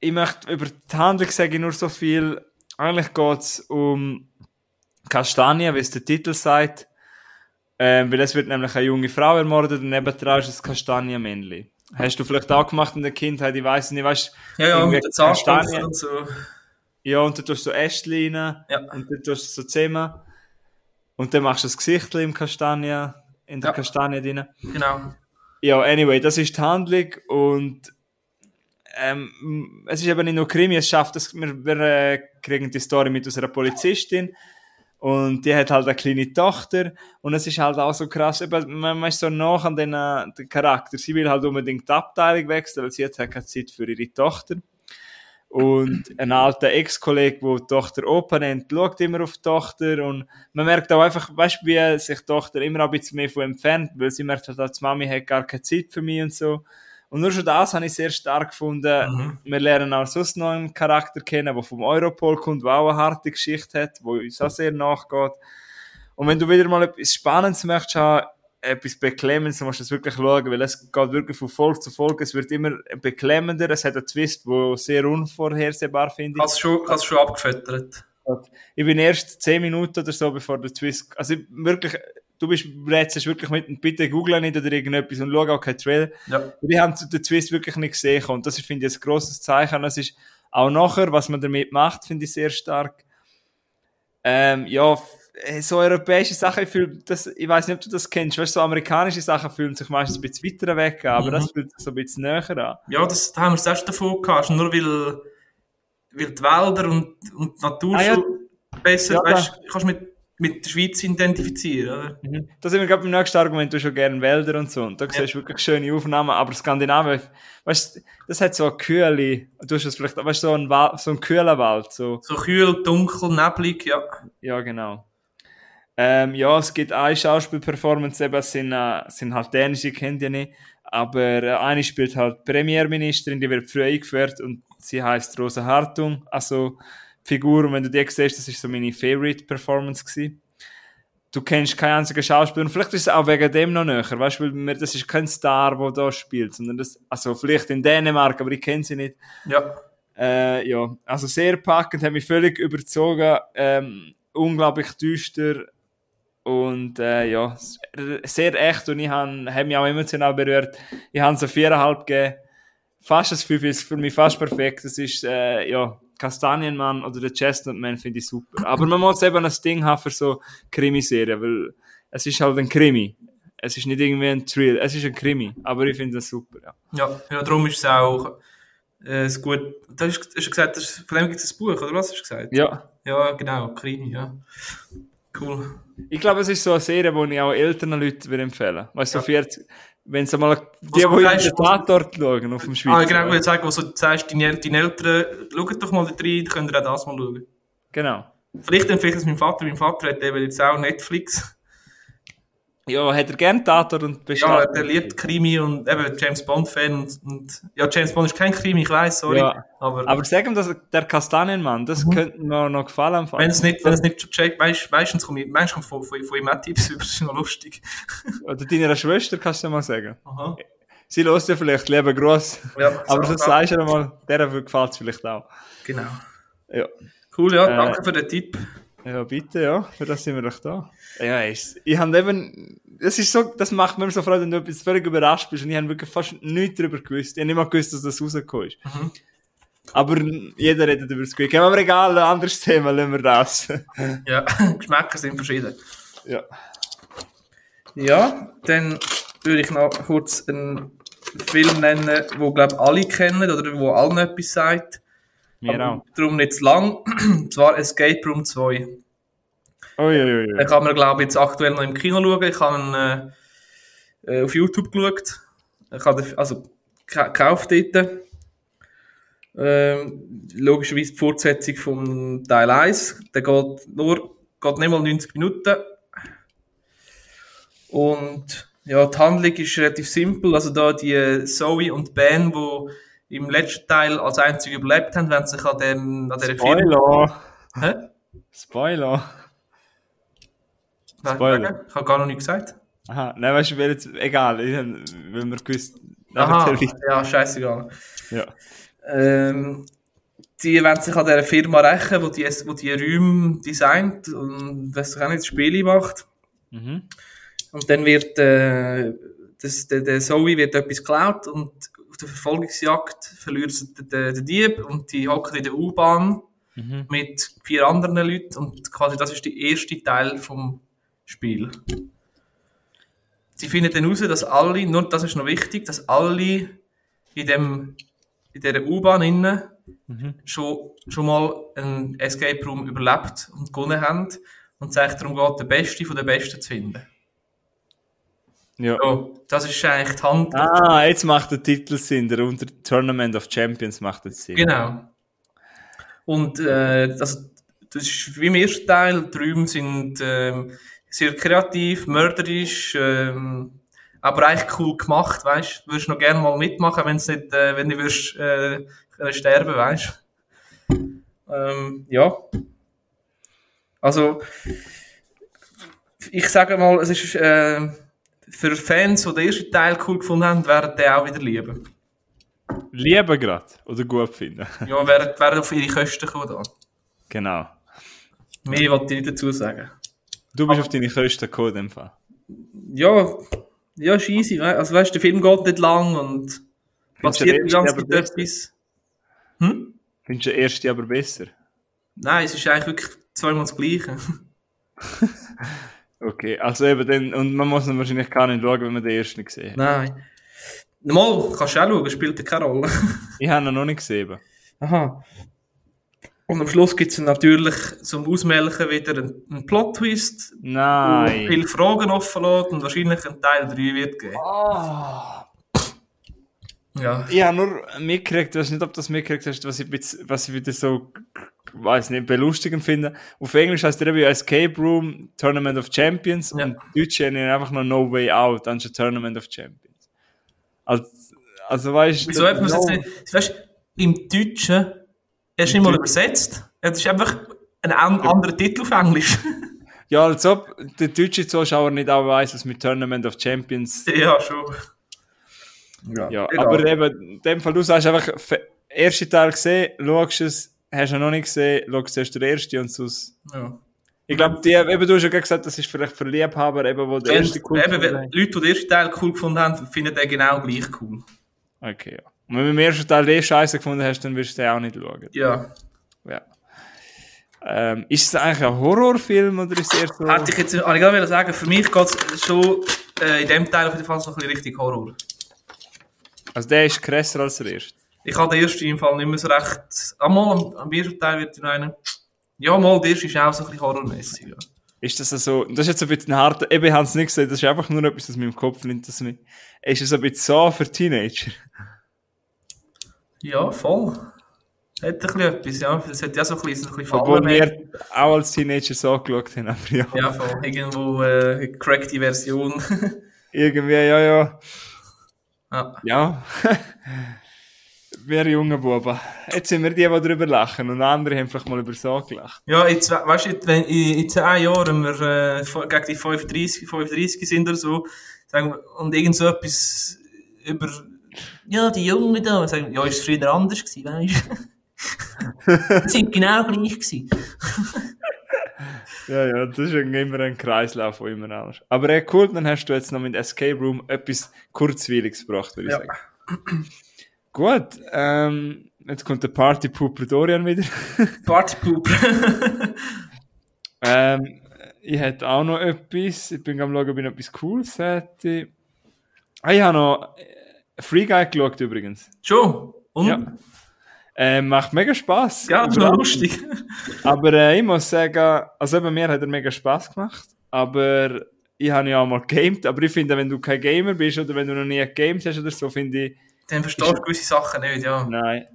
B: ich möchte über die Handlung sage ich nur so viel. Eigentlich geht es um Kastanie, wie es der Titel sagt. Ähm, weil es wird nämlich eine junge Frau ermordet und nebendran ist das Kastanienmännchen. Hast du vielleicht auch gemacht in der Kindheit? Ich weiß nicht, weißt
A: Ja, ja, mit Zahnstocher
B: Kastanien.
A: und so.
B: Ja, und dann tust du so Ästchen rein
A: Ja.
B: und dann tust du so zusammen. Und dann machst du das Gesicht im Kastanie, in der
A: Ja.
B: Kastanie drin.
A: Genau.
B: Ja, anyway, das ist die Handlung und ähm, es ist eben nicht nur Krimi, es schafft es, wir, wir äh, kriegen die Story mit unserer Polizistin und die hat halt eine kleine Tochter und es ist halt auch so krass, man, ist so nach an den, den Charakter. Sie will halt unbedingt die Abteilung wechseln, weil sie hat halt keine Zeit für ihre Tochter. Und ein alter Ex-Kollege, der die Tochter Opa nennt, schaut immer auf die Tochter und man merkt auch einfach, weißt du, wie sich die Tochter immer ein bisschen mehr von entfernt, weil sie merkt halt, als Mami hat gar keine Zeit für mich und so. Und nur schon das habe ich sehr stark gefunden.
A: Mhm.
B: Wir lernen auch sonst noch einen Charakter kennen, der vom Europol kommt, der auch eine harte Geschichte hat, wo uns auch sehr nachgeht. Und wenn du wieder mal etwas Spannendes möchtest haben, etwas Beklemmendes, dann musst du das wirklich schauen, weil es geht wirklich von Folge zu Folge. Es wird immer beklemmender. Es hat einen Twist, der sehr unvorhersehbar finde ich.
A: Hast du schon, hast schon abgefüttert?
B: Ich bin erst 10 Minuten oder so, bevor der Twist. Also ich- wirklich, du bist jetzt wirklich mit, bitte google nicht oder irgendetwas und schau auch keinen Trailer.
A: Ja.
B: Die haben den Twist wirklich nicht gesehen und das ist, finde ich, ein grosses Zeichen. Das ist auch nachher, was man damit macht, finde ich sehr stark. Ähm, ja, äh, so europäische Sachen, ich, fühl, das, ich weiß nicht, ob du das kennst, weißt du, so amerikanische Sachen fühlen sich meistens ein bisschen weiter weg an, aber
A: Mhm.
B: das fühlt sich so ein bisschen näher an.
A: Ja, das, da haben wir es erst davon gehabt. Also Nur weil, weil die Wälder und, und die Natur
B: Ah, ja.
A: besser,
B: Ja,
A: weißt, kannst du mit, mit der Schweiz identifizieren, oder?
B: Mhm. Da sind wir gerade beim nächsten Argument, du hast schon gerne Wälder und so. Und da
A: Ja.
B: siehst du wirklich schöne Aufnahmen, aber Skandinavien, weißt du, das hat so eine kühle, du hast es vielleicht, weißt du, so ein, Wald, so ein kühler Wald, so.
A: So kühl, dunkel, neblig, ja.
B: Ja, genau. Ähm, ja, es gibt eine Schauspielperformance, eben, sind, äh, sind halt dänische, kennt ihr nicht. Aber äh, eine spielt halt Premierministerin, die wird früh eingeführt und sie heißt Rosa Hartung. Also, Figur, und wenn du die siehst, das ist so meine Favorite Performance gewesen. Du kennst keinen einzigen Schauspieler und vielleicht ist es auch wegen dem noch näher, weißt du, weil mir, das ist kein Star, der da spielt, sondern das, also vielleicht in Dänemark, aber ich kenne sie nicht.
A: Ja.
B: Äh, ja, also sehr packend, hat mich völlig überzogen, ähm, unglaublich düster und äh, ja, sehr echt und ich han, hab mich auch emotional berührt. Ich habe so viereinhalb gegeben, fast das Fünf ist für mich fast perfekt. Das ist, äh, ja, Kastanienmann oder der Chestnut Man finde ich super. Aber man muss eben ein Ding haben für so Krimiserien, weil es ist halt ein Krimi. Es ist nicht irgendwie ein Thrill, es ist ein Krimi, aber ich finde das super, ja.
A: Ja, ja, darum ist es auch äh, es gut. Du hast, hast gesagt, das ist, von dem gibt es ein Buch, oder was hast du gesagt?
B: Ja,
A: Ja, genau, Krimi, ja. Cool.
B: Ich glaube, es ist so eine Serie, die ich auch älteren Leuten würde empfehlen Weißt du, so
A: Ja.
B: 40, wenn sie mal, die,
A: Was
B: die
A: du
B: in den Tatort schauen, auf dem Schweizer.
A: Ah, genau, ich wollte sagen, was du sagst, deine, deine Eltern, schaut doch mal da rein, könnt ihr auch das mal schauen.
B: Genau.
A: Vielleicht empfehle ich es meinem Vater, mein Vater hat eben jetzt auch Netflix.
B: Ja, hat er gern Tatort und
A: Ja,
B: bestellt.
A: der liebt Krimi und eben James Bond-Fan und, und, ja, James Bond ist kein Krimi, ich weiß, sorry.
B: Ja.
A: Aber,
B: Aber sag ihm, dass der Kastanienmann, das könnte mir noch gefallen.
A: wenn es nicht, wenn es nicht checkt, meistens komme ich, meistens kommt von, von, von ihm auch Tipps über, das ist noch lustig.
B: Oder deiner Schwester kannst du mal sagen.
A: Aha.
B: Sie hört ja vielleicht, lieber Gruß.
A: Ja,
B: Aber so sagst du mal, der gefällt es vielleicht auch.
A: Genau.
B: Ja.
A: Cool, ja,
B: Äh,
A: danke für den Tipp.
B: Ja, bitte, ja. Für das sind wir doch da. Ja, ist, ich habe eben, das ist so, das macht mir so Freude, wenn du etwas völlig überrascht bist und ich habe wirklich fast nichts darüber gewusst. Ich habe nicht mal gewusst, dass das rausgekommen ist.
A: Mhm.
B: Aber jeder redet über Squid Game. Aber egal, ein anderes Thema, lassen wir das.
A: Ja, Geschmäcker sind verschieden.
B: ja.
A: Ja, dann würde ich noch kurz einen Film nennen, wo glaube alle kennen oder wo allen etwas sagt.
B: Wir
A: Aber
B: auch.
A: Darum nicht zu lang. Und zwar Escape Room 2.
B: Uiuiui.
A: Den kann man glaube ich jetzt aktuell noch im Kino schauen. Ich habe ihn äh, äh, auf YouTube geschaut. Ich habe den, also ge- gekauft dort. Ähm, logischerweise die Fortsetzung vom Teil 1. Der geht nur, geht nicht mal 90 Minuten. Und ja, die Handlung ist relativ simpel. Also da die Zoe und Ben, die im letzten Teil als einzige überlebt haben, wenn sich an, dem, an dieser
B: Spoiler.
A: Hä?
B: Spoiler.
A: Wer-
B: Spoiler.
A: Ich habe gar noch nicht gesagt.
B: Aha, nein, weißt du, wer jetzt, egal, wenn wir gewusst,
A: Aha, ja, scheißegal.
B: ja.
A: Ähm, die wollen sich an dieser Firma rächen, wo die, wo die Räume designt und was auch nicht Spiele macht.
B: Mhm.
A: Und dann wird äh, das, der, der Zoe wird etwas geklaut und der Verfolgungsjagd verliert sie den, den, den Dieb und die hocken in der U-Bahn
B: Mhm.
A: mit vier anderen Leuten und quasi das ist der erste Teil vom Spiel. Sie finden dann heraus, dass alle, nur das ist noch wichtig, dass alle in dem in dieser U-Bahn innen
B: Mhm.
A: schon, schon mal einen Escape Room überlebt und gewonnen haben und es eigentlich darum geht, den Besten von den Besten zu finden.
B: Ja.
A: So, das ist eigentlich die Hand.
B: Ah, jetzt macht der Titel Sinn, der unter Tournament of Champions macht jetzt Sinn.
A: Genau. Und äh, das, das ist wie im ersten Teil. Die Räume sind ähm, sehr kreativ, mörderisch, ähm, aber eigentlich cool gemacht, weißt du? Würdest noch gerne mal mitmachen, wenn's nicht, äh, wenn du würdest, äh, können sterben, weißt du? Ähm, ja. Also, ich sage mal, es ist äh, für Fans, die den ersten Teil cool gefunden haben, werden den auch wieder lieben.
B: Lieben gerade oder gut finden.
A: Ja, werden, werden auf ihre Kosten kommen da.
B: genau.
A: Mehr wollte ich nicht dazu sagen.
B: Du bist auf deine Kosten gekommen, in dem Fall.
A: Ja, ja, ist easy. Also weißt du, der Film geht nicht lang und passiert die ganze
B: aber
A: Zeit etwas. Hm?
B: Findest du den ersten aber besser?
A: Nein, es ist eigentlich wirklich zweimal das Gleiche.
B: Okay, also eben dann, und man muss ihn wahrscheinlich gar nicht schauen, wenn man den ersten nicht gesehen hat.
A: Nein. Mal, kannst du auch schauen, spielt ja keine Rolle.
B: Ich habe ihn noch nicht gesehen.
A: Aha. Und am Schluss gibt es natürlich zum Ausmelken wieder einen, einen Plot-Twist,
B: Nein.
A: viele Fragen offen lässt und wahrscheinlich ein Teil 3 wird geben.
B: Ah.
A: Ja.
B: Ich habe nur mitgekriegt, ich weiß nicht, ob du das mitgekriegt hast, was ich, was ich wieder so, weiß nicht, belustigend finde. Auf Englisch heißt der eben Escape Room Tournament of Champions
A: Ja.
B: und Deutsch nennen ihn einfach noch No Way Out, anstatt Tournament of Champions. Also, also weißt
A: Wieso hat man es jetzt nicht? Weißt du, im Deutschen, er ist nicht mal übersetzt. Es ist einfach ein an anderer Titel auf Englisch.
B: Ja, als ob der deutsche Zuschauer nicht auch weiss, was mit Tournament of Champions.
A: ja, schon.
B: Ja,
A: egal.
B: aber eben, in dem Fall, du sagst einfach, f- erste Teil gesehen, schaust es, hast du noch nicht gesehen, schaust erst den ersten und sonst.
A: Ja.
B: Ich glaube, die, eben, du hast ja gesagt, das ist vielleicht für Liebhaber, eben, wo der erste
A: Und eben, Leute, die den ersten Teil cool gefunden haben, finden den genau gleich cool.
B: Okay, ja. Und wenn du im ersten Teil den Scheiße gefunden hast, dann wirst du den auch nicht schauen.
A: Ja.
B: Ja. Ähm, ist es eigentlich ein Horrorfilm oder ist es eher so?
A: Hätte ich jetzt habe ich wollen sagen, für mich geht es schon äh, in dem Teil auf jeden Fall so ein bisschen richtig Horror.
B: Also der ist krasser als der erste.
A: Ich habe den ersten im Fall nicht mehr so recht. Einmal am, am ersten Teil wird ich einen. Ja, mal, der erste ist auch so ein bisschen horrormäßig. Ja.
B: Ist das so, das ist jetzt ein bisschen hart, eben, ich habe es nicht gesehen, das ist einfach nur etwas, das mir im Kopf nimmt, das mir, ist es ein bisschen so für Teenager?
A: ja, voll. Hat ein bisschen etwas, ja. Das hat ja so ein bisschen, ein bisschen
B: Obwohl wir auch als Teenager so geschaut haben, aber ja.
A: Ja, voll. Irgendwo äh, crackte Version.
B: Irgendwie, ja, ja.
A: ja.
B: Ja. wir jungen Buben. Jetzt sind wir die, die darüber lachen und andere haben vielleicht mal über so gelacht.
A: Ja, jetzt, we- weißt du, wenn in, in 10 Jahren, wenn wir äh, gegen die 35, 35 sind oder so, sagen wir, und irgend so etwas über, ja, die Jungen da, sagen, ja, ist es früher anders gewesen, weißt du? Sind genau gleich gewesen.
B: Ja, ja, das ist immer ein Kreislauf, wo immer anders. Aber äh, cool, dann hast du jetzt noch mit Escape Room etwas Kurzweiliges gebracht, würde ich
A: Ja.
B: sagen. Gut, ähm, jetzt kommt der Party Pooper Dorian wieder.
A: Partypoop.
B: ähm, ich hätte auch noch etwas. Ich bin am schauen, ob ich noch etwas Cooles hätte. Ah, ich habe noch äh, Free Guy geschaut übrigens.
A: Schon? Und?
B: Ja. Äh, macht mega Spaß.
A: Ja, ist noch lustig.
B: Aber äh, ich muss sagen, also eben mir hat er mega Spaß gemacht. Aber ich habe ja auch mal gamed. Aber ich finde, wenn du kein Gamer bist oder wenn du noch nie gamed hast oder so, finde ich,
A: Dann verstehst du gewisse Sachen nicht, ja.
B: Nein.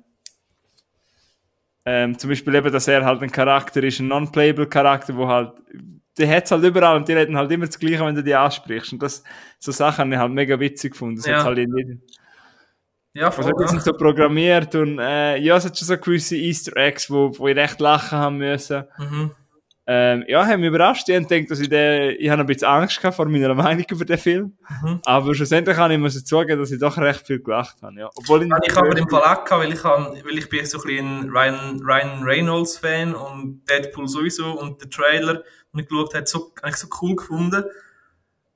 B: Ähm, zum Beispiel eben, dass er halt ein Charakter ist, ein non-playable Charakter, wo halt, der hat halt überall und die reden halt immer das Gleiche, wenn du die ansprichst. Und das, so Sachen habe ich halt mega witzig gefunden. Das
A: Ja.
B: halt in jedem.
A: Ja,
B: Also,
A: voll.
B: die sind so programmiert und, äh, ja, es hat schon so gewisse Easter Eggs, wo, wo ich recht lachen haben müssen.
A: Mhm.
B: Ähm, ja, haben mich überrascht. Ich habe gedacht, dass ich den, ich habe ein bisschen Angst gehabt vor meiner Meinung über den Film.
A: Mhm.
B: Aber schlussendlich kann ich müssen zugeben, dass ich doch recht viel gelacht habe, ja. Obwohl ich,
A: ich habe im Fall auch weil ich, habe, weil ich bin so ein Ryan, Ryan Reynolds Fan und Deadpool sowieso und der Trailer, den ich geschaut habe, so, habe ich so cool gefunden.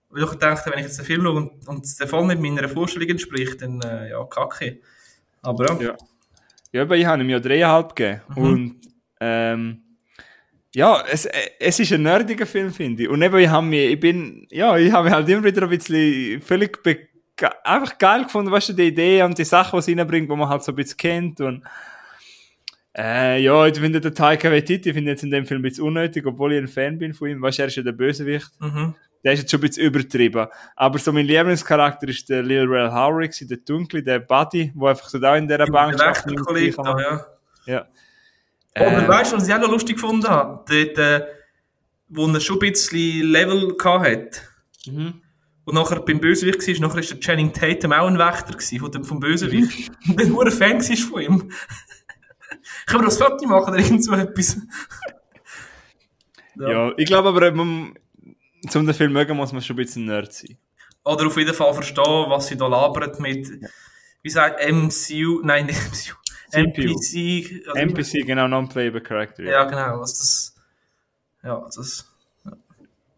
A: Weil ich gedacht habe, wenn ich jetzt den Film schaue und, und der voll nicht meiner Vorstellung entspricht, dann, äh, ja, kacke. Aber ja.
B: Ja. Ja, aber ich habe ihm ja dreieinhalb gegeben.
A: Mhm.
B: Und, ähm, ja, es, äh, es ist ein nerdiger Film, finde ich. Und eben, ich habe mich, ich bin, ja, ich habe mich halt immer wieder ein bisschen völlig einfach geil gefunden, weißt du, die Idee und die Sachen, die sie reinbringt, die man halt so ein bisschen kennt und, äh, ja, ich finde den Taika Waititi, ich finde jetzt in dem Film ein bisschen unnötig, obwohl ich ein Fan bin von ihm, weißt du, er ist ja der Bösewicht.
A: Mhm.
B: Der ist jetzt schon ein bisschen übertrieben. Aber so mein Lieblingscharakter ist der Lil Rel gewesen, der Dunkle, der Buddy, der einfach so da in dieser Bank
A: Der
B: schafft,
A: Wächterkollege da, ja.
B: Ja.
A: Aber
B: Äh,
A: weißt du, was ich auch noch lustig gefunden habe? Dort, äh, wo er schon ein bisschen Level gehabt hat.
B: mhm.
A: Und nachher beim Bösewicht war, nachher ist der Channing Tatum auch ein Wächter gewesen, von dem, vom Bösewicht. Und dann nur ein Fan war von ihm. Können wir das Foto machen oder irgend so etwas?
B: ja. ich glaube aber, man, um den Film mögen, muss man schon ein bisschen Nerd sein.
A: Oder auf jeden Fall verstehen, was sie da labert mit, wie sagt MCU, nein, nicht MCU,
B: CPU.
A: NPC. also-
B: NPC, genau, Non-Playable Character.
A: Ja, genau, was das, ja, das,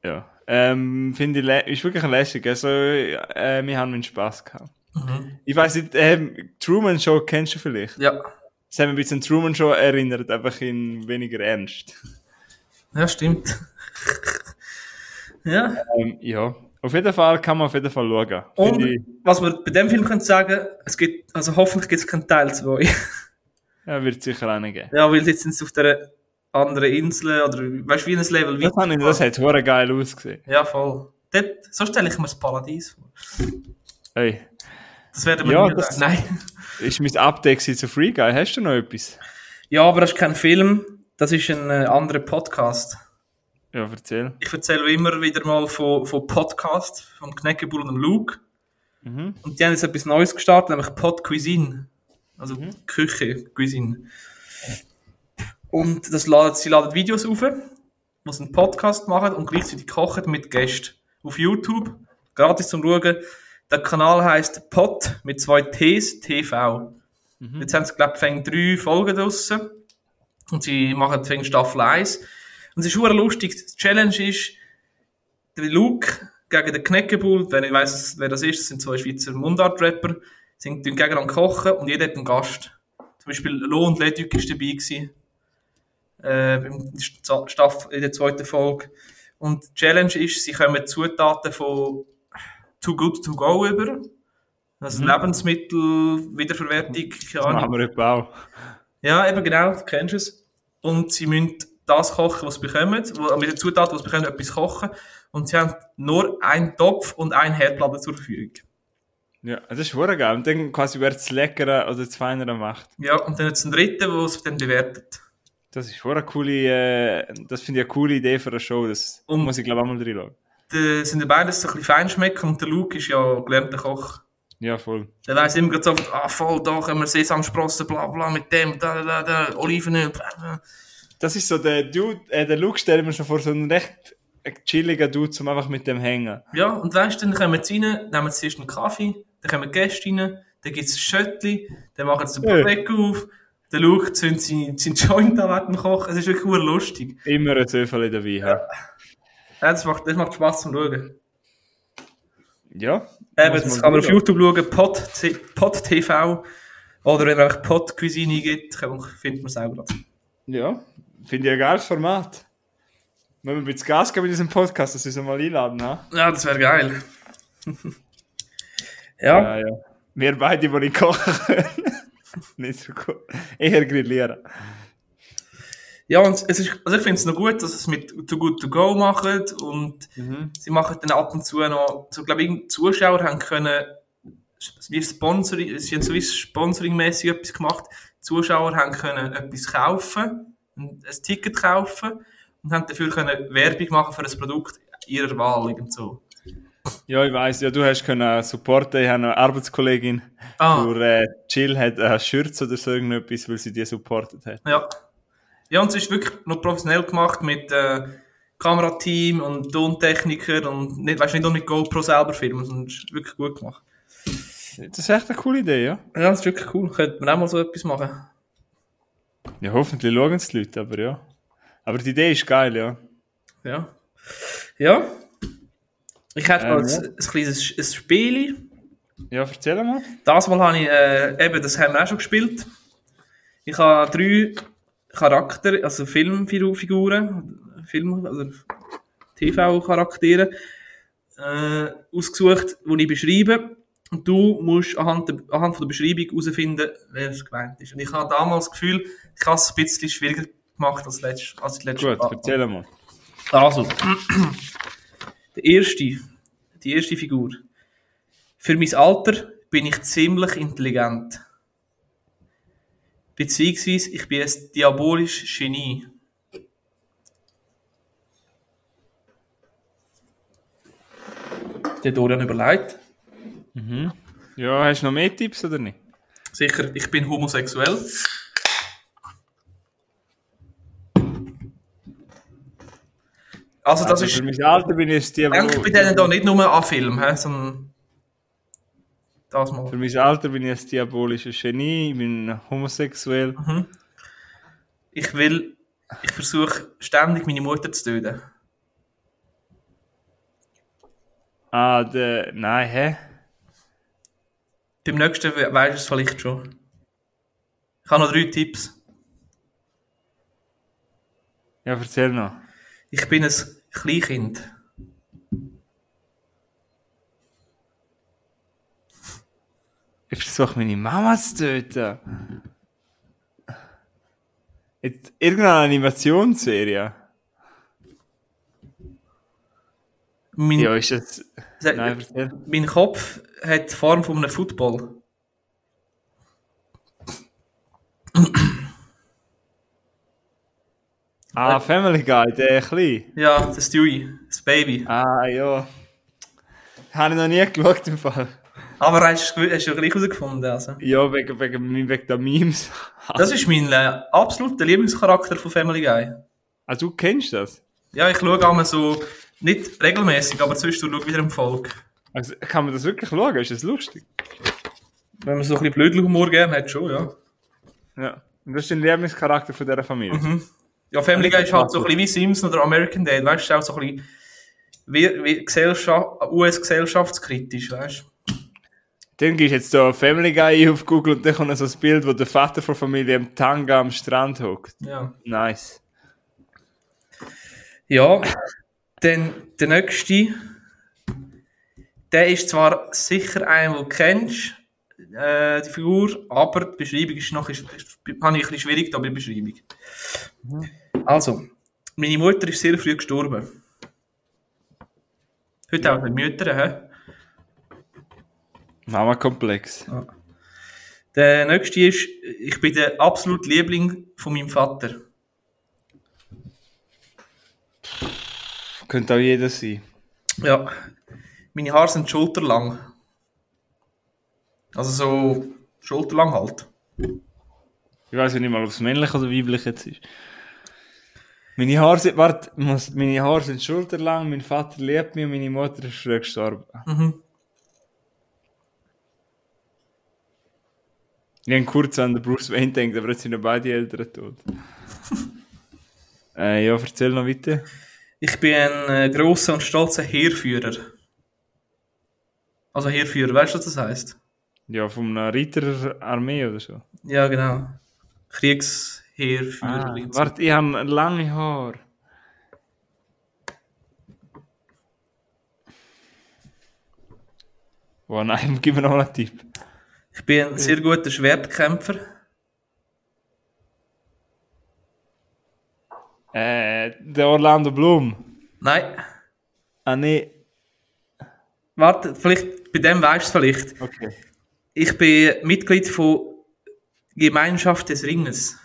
B: ja. Ähm, Finde ich, ist wirklich lässig. Also, äh, wir haben meinen Spaß gehabt.
A: mhm.
B: Ich weiß nicht, ähm, Truman Show kennst du vielleicht?
A: ja,
B: Das hat mich ein bisschen an Truman Show erinnert, einfach in weniger ernst.
A: ja, stimmt. ja.
B: Ähm, ja. Auf jeden Fall kann man auf jeden Fall schauen.
A: Und was wir bei dem Film können sagen, es gibt, also hoffentlich gibt es keinen Teil 2.
B: ja, wird sicher einen geben.
A: ja, weil jetzt sind sie auf der anderen Insel oder weißt du, wie ein Level
B: Das, habe ich, das hat hure geil ausgesehen.
A: Ja, voll. Dort, so stelle ich mir das Paradies vor.
B: Hey,
A: Das werden wir
B: Ja, das-
A: Nein.
B: ist mein Update zu Free Guy. Hast du noch etwas?
A: Ja, aber das ist kein Film, das ist ein äh, anderer Podcast.
B: Ja, erzähl.
A: Ich erzähle immer wieder mal von, von Podcasts, vom Kneckebull und dem Luke.
B: Mhm.
A: Und die haben jetzt etwas Neues gestartet, nämlich Pod Cuisine. Also Küche, Cuisine. Und das laden, sie laden Videos auf, wo sie einen Podcast machen und gleichzeitig kochen mit Gästen. Auf YouTube, gratis zum Schauen. Der Kanal heißt Pod mit zwei Ts, TV. Jetzt haben sie, glaube ich, drei Folgen draussen. Und sie machen Staffel 1. Und es ist super lustig. Die Challenge ist, der Luke gegen den Kneckebull, wenn ich weiss, wer das ist, das sind zwei Schweizer Mundart-Rapper, sind gegeneinander kochen und jeder hat einen Gast. Zum Beispiel Lo und Leduc ist dabei gewesen. Äh, in der zweiten Folge. Und die Challenge ist, sie kommen Zutaten von Too Good To Go über. Also Lebensmittel, Wiederverwertung, keine
B: Das
A: Ahnung.
B: machen wir etwa auch.
A: Ja, eben genau, du kennst es. Und sie müssen das kochen, was sie bekommen, mit den Zutaten, was sie bekommen, etwas kochen. Und sie haben nur einen Topf und ein Herdplatte zur Verfügung.
B: Ja, das ist hure geil. Und dann quasi, wer das Leckere oder das Feinere macht.
A: Ja, und dann hat es einen dritten, der es dann bewertet.
B: Das ist hure coole, äh, das finde ich eine coole Idee für eine Show. Das
A: Und-
B: muss ich glaube ich auch mal reinschauen.
A: Die sind ja beides so ein bisschen Feinschmecker und der Luke ist ja gelernter Koch.
B: Ja, voll.
A: Der weiss immer so, ah voll, da können wir Sesamsprossen, bla bla, mit dem, da, da, da, Olivenöl, bla bla.
B: Das ist so der Dude, äh, der Luke stellen wir schon vor, so ein recht chilliger Dude, zum einfach mit dem hängen.
A: Ja, und weißt du, dann kommen sie rein, nehmen sie erst einen Kaffee, dann kommen Gäste rein, dann gibt es ein Schöttli, dann machen sie den
B: Ja.
A: Prosecco auf, der Luke zündet seinen, seinen Joint an während dem Kochen. Es ist wirklich lustig.
B: Immer ein Zöffel dabei. Ja.
A: Ja, das, macht, das macht Spaß zum Schauen.
B: ja.
A: Eben, das kann man auf. YouTube schauen, Pod, Pod TV. Oder wenn man einfach Pot-Cuisine gibt, findet man es auch.
B: Ja, finde ich ein geiles Format. Wenn wir ein bisschen Gas geben in diesem Podcast, dass wir uns mal einladen, ha?
A: Ja, das wäre geil. ja.
B: Ja, ja. Wir beide, die nicht kochen können. nicht so gut. Eher grillieren.
A: Ja, und es ist, also ich finde es noch gut, dass sie es mit Too Good To Go machen und sie machen dann ab und zu noch, so glaube ich, Zuschauer haben können, wie Sponsoring, sie haben so wie Sponsoring-mäßig etwas gemacht, Zuschauer haben können etwas kaufen, ein Ticket kaufen und haben dafür können Werbung machen für ein Produkt ihrer Wahl so.
B: Ja, ich weiss, ja, du hast können supporten. Ich habe eine Arbeitskollegin,
A: Ah.
B: für äh, Chill hat ein Shirt oder so irgendetwas, weil sie die supportet hat.
A: Ja. Ja, und es ist wirklich noch professionell gemacht mit äh, Kamerateam und Tontechniker und nicht, weißt, nicht nur mit GoPro selber filmen, sondern es ist wirklich gut gemacht.
B: Das ist echt eine coole Idee, ja.
A: Ja, das ist wirklich cool. Könnte man auch mal so etwas machen.
B: Ja, hoffentlich schauen es die Leute, aber ja. Aber die Idee ist geil, ja.
A: Ja. Ja. Ich hätte
B: Ähm,
A: mal
B: ja.
A: ein, ein kleines ein Spiel.
B: Ja, erzähl mal.
A: Das Mal habe ich, äh, eben, das haben wir auch schon gespielt. Ich habe drei Charakter, also Filmfiguren, Film, also TV-Charaktere, äh, ausgesucht, die ich beschreibe. Und du musst anhand, der, anhand von der Beschreibung herausfinden, wer es gemeint ist. Und ich habe damals das Gefühl, ich habe es ein bisschen schwieriger gemacht als, letzt, als die letzte
B: Gut, erzähl mal.
A: also, der erste, die erste Figur. Für mein Alter bin ich ziemlich intelligent. Beziehungsweise ich bin ein diabolisches Genie. Der Dorian überlegt.
B: Ja, hast du noch mehr Tipps oder nicht?
A: Sicher, ich bin homosexuell. Also das
B: Also
A: ist...
B: für mein Alter bin ich die,
A: Denk bei denen da nicht nur an Film, he, sondern das mal.
B: Für mein Alter bin ich ein diabolisches Genie, ich bin homosexuell.
A: Ich will, ich versuche ständig meine Mutter zu töten.
B: Ah, der. Nein, hä?
A: Beim nächsten we- weisst du es vielleicht schon. Ich habe noch drei Tipps.
B: Ja, erzähl noch.
A: Ich bin ein Kleinkind.
B: Ich versuche meine Mama zu töten. Jetzt irgendeine Animationsserie.
A: Mein,
B: Ja, ist das. Nein,
A: mein Kopf hat die Form von einem Football.
B: Ah, Family Guy, der klein.
A: Ja, das Stewie, das Baby.
B: Ah, ja. Habe ich noch nie geschaut im Fall.
A: Aber hast du du ja gleich herausgefunden. Also.
B: Ja, wegen, wegen, wegen der Memes.
A: Das ist mein äh, absoluter Lieblingscharakter von Family Guy.
B: Ah, du kennst das?
A: Ja, ich schaue einmal so, nicht regelmäßig, aber zwischendurch schaue ich wieder im Volk.
B: Also, kann man das wirklich schauen? Ist das lustig?
A: Wenn man so ein bisschen Blödelhumor gerne hat, schon, ja.
B: Ja. Und das ist dein Lieblingscharakter von dieser Familie.
A: Mhm. Ja, Family Guy ist halt so ein bisschen wie Simpson oder American Dad, weißt du, auch so ein bisschen wie, wie Gesellschaft, US-gesellschaftskritisch, weißt du.
B: Dann gehst du jetzt da Family Guy auf Google und dann kommt so ein Bild, wo der Vater von Familie im Tanga am Strand hockt.
A: Ja.
B: Nice.
A: Ja, dann der nächste, der ist zwar sicher einer, den du kennst, äh, die Figur, aber die Beschreibung ist noch, ist, ist, habe ich ein bisschen schwierig da bei der Beschreibung. Also, meine Mutter ist sehr früh gestorben. Heute auch mit Müttern, hä?
B: Mama-Komplex.
A: Der nächste ist, ich bin der absolute Liebling von meinem Vater.
B: Könnte auch jeder sein.
A: Ja, meine Haare sind schulterlang. Also so schulterlang halt.
B: Ich weiß ja nicht mal, ob es männlich oder weiblich jetzt ist. Meine Haare sind, warte, muss- meine Haare sind schulterlang, mein Vater liebt mich und meine Mutter ist früh gestorben.
A: Mhm.
B: Ich habe kurz an den Bruce Wayne gedacht, aber jetzt sind ja beide Eltern tot. äh, ja, erzähl noch weiter.
A: Ich bin ein äh, grosser und stolzer Heerführer. Also Heerführer, weißt du, was das heisst?
B: Ja, von einer Reiterarmee oder so.
A: Ja, genau. Kriegsheerführer.
B: Ah, warte, ich habe lange Haare. Oh nein, gib mir noch einen Tipp.
A: Ich bin ein sehr guter Schwertkämpfer.
B: Äh, der Orlando Bloom.
A: Nein.
B: Ah, nee.
A: Warte, vielleicht, bei dem weißt du es vielleicht.
B: Okay.
A: Ich bin Mitglied von Gemeinschaft des Ringes.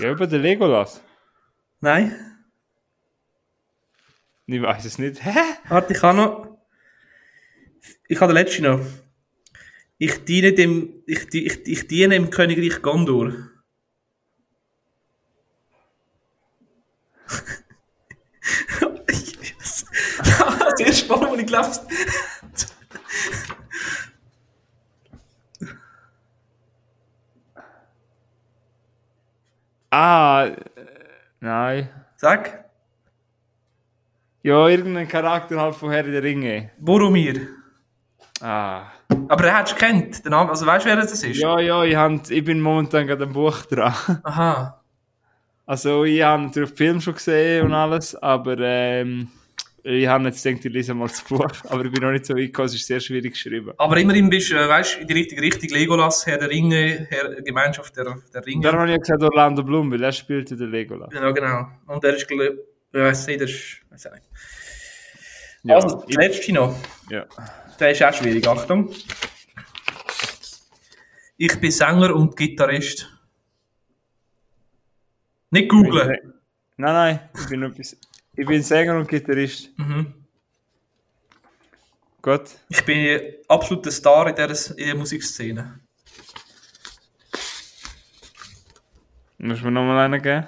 B: Ja, über den Legolas.
A: Nein?
B: Ich weiß es nicht. Hä?
A: Warte, ich habe noch. Ich habe den letzten noch. Ich diene dem. Ich, ich, ich diene im Königreich Gondor. das erste Mal, wo ich glaube.
B: Ah, äh, nein.
A: Sag,
B: Ja, irgendein Charakter halt von Herr der Ringe.
A: Boromir.
B: Ah.
A: Aber er hat es kennt. Den Namen, also weißt du, wer das ist?
B: Ja, ja, ich, hab, ich bin momentan gerade am Buch dran.
A: Aha.
B: Also, ich habe natürlich den Film schon gesehen und alles, aber ähm, ich habe jetzt gedacht, ich lese mal das Buch. Aber ich bin noch nicht so weit gekommen, es ist sehr schwierig geschrieben.
A: Aber immerhin bist du, äh, weißt, in die richtige Richtung. Legolas, Herr der Ringe, Herr Gemeinschaft der, der Ringe.
B: Darum habe ich gesagt Orlando Bloom, weil er spielte den Legolas.
A: Ja, genau. Und er ist, glaub- ich weiß nicht, das ist, weiß ich nicht.
B: Ja,
A: also, der
B: ich-
A: letzte noch.
B: Ja.
A: Der ist auch schwierig, Achtung. Ich bin Sänger und Gitarrist. Nicht googlen.
B: Nein, nein, ich bin, etwas, ich bin Sänger und Gitarrist.
A: Mhm.
B: Gut.
A: Ich bin absoluter Star in der, in der Musikszene.
B: Muss mir nochmal einen geben?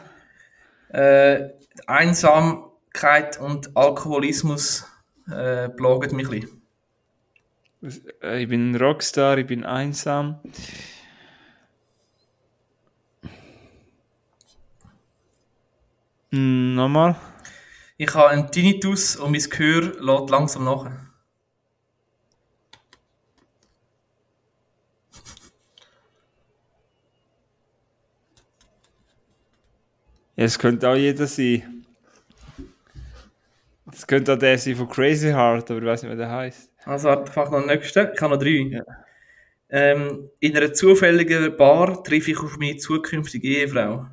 A: Äh, Einsamkeit und Alkoholismus äh, plagen mich ein bisschen.
B: Äh, Ich bin ein Rockstar, ich bin einsam. Hm, nochmal.
A: Ich habe einen Tinnitus und mein Gehör lässt langsam nach.
B: Ja, es könnte auch jeder sein. Es könnte auch der sein von Crazy Heart, aber ich weiß nicht, wie der heißt.
A: Also, ich mache noch den nächsten. Ich habe noch drei. Ähm, in einer zufälligen Bar treffe ich auf meine zukünftige Ehefrau.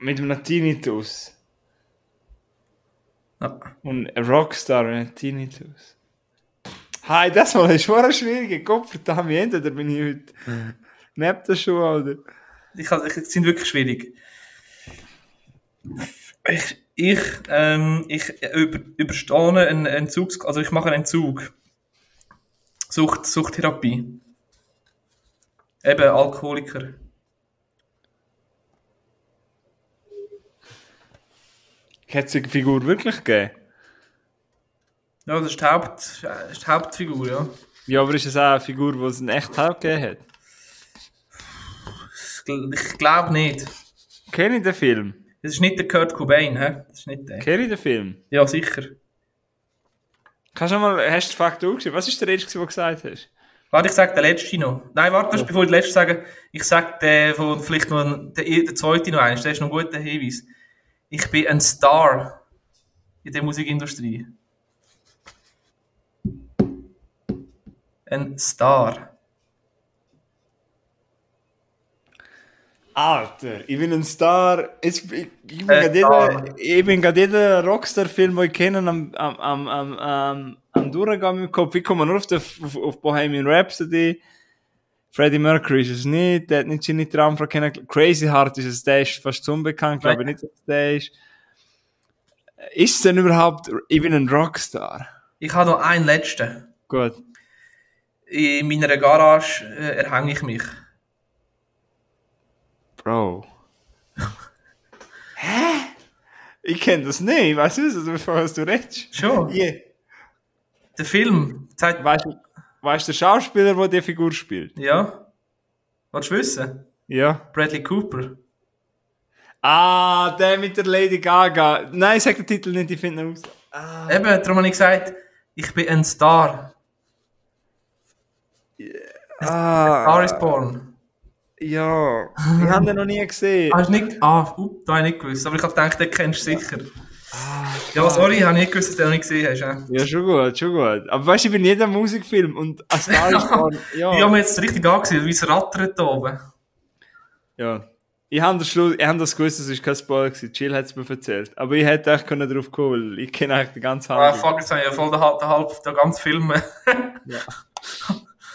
B: Mit einem Tinnitus.
A: Ja.
B: Und ein Rockstar mit einem Tinnitus. Hi, das mal ist schon ein schwieriger Kopf, verdammt. Entweder bin ich heute neben der Schuhe oder.
A: Ich, kann- ich, sind wirklich schwierig. Ich, ich, ähm, ich über, überstehe einen Entzugs... Also ich mache einen Entzug. Sucht, Suchttherapie. Eben Alkoholiker.
B: Hat es die Figur wirklich gegeben?
A: Ja, das ist die, Haupt, äh, ist die Hauptfigur, ja.
B: Ja, aber ist es auch eine Figur, die es in echt auch gegeben hat?
A: Ich, gl- ich glaube nicht.
B: Kenne ich den Film?
A: Das ist nicht der Kurt Cobain, hä? Das ist nicht der.
B: Kenne ich den Film?
A: Ja, sicher.
B: Kannst du mal, hast du die Fakten aufgeschrieben? Was ist der erste, den du gesagt hast?
A: Warte, ich sag den letzten noch. Nein, warte, ja. bevor ich den letzten sage, ich sag den, von vielleicht noch, ein- der, der zweite noch eins, der ist noch ein guter Hinweis. Ich bin ein Star in der Musikindustrie. Ein Star.
B: Alter, ich bin ein Star. Ich, ich bin gerade jeder, ich bin gerade jeder Rockstar-Film, den ich kenne, am, am, am, am, am, Durchgehen im Kopf. Ich komme nur auf, auf Bohemian Rhapsody. Freddie Mercury ist es nicht, der hat nicht Ginny Traumfrau kennen. Crazy Heart ist es, der ist fast unbekannt, glaube ich nicht, dass der ist. Ist es denn überhaupt, ich bin ein Rockstar?
A: Ich habe noch einen letzten.
B: Gut.
A: In meiner Garage äh, erhänge ich mich.
B: Bro. Hä? Ich kenne das nicht, ich weiß nicht, von was du redest.
A: Schon.
B: Yeah.
A: Der Film zeigt.
B: Weißt du, weißt du, der Schauspieler, der die Figur spielt?
A: Ja. Willst du wissen?
B: Ja.
A: Bradley Cooper.
B: Ah, der mit der Lady Gaga. Nein, sag den Titel nicht, ich finde ihn aus. Ah.
A: Eben, darum habe ich gesagt, ich bin ein Star.
B: Ah,
A: Star is born.
B: Ja, ich habe den noch nie gesehen.
A: Hast du nicht... Ah, uh, da habe ich nicht gewusst. Aber ich habe gedacht, den kennst du sicher.
B: Ah,
A: Ja, sorry, ich habe nicht gewusst, dass du den noch nicht gesehen hast. Ja.
B: Ja, schon gut, schon gut. Aber weißt du, ich bin jeder Musikfilm und ein Star is Born, ja.
A: Ich habe mir jetzt richtig angesehen, wie es rattert da oben.
B: ja. Ich habe das, Schluss, ich hab das gewusst, das war kein Spoiler, gewesen. Jill hat es mir erzählt. Aber ich hätte echt können drauf kommen, weil ich kenne eigentlich den ganzen
A: Ah,
B: Handlung.
A: fuck, jetzt habe ich ja voll den, halb- den, halb, den ganzen Film.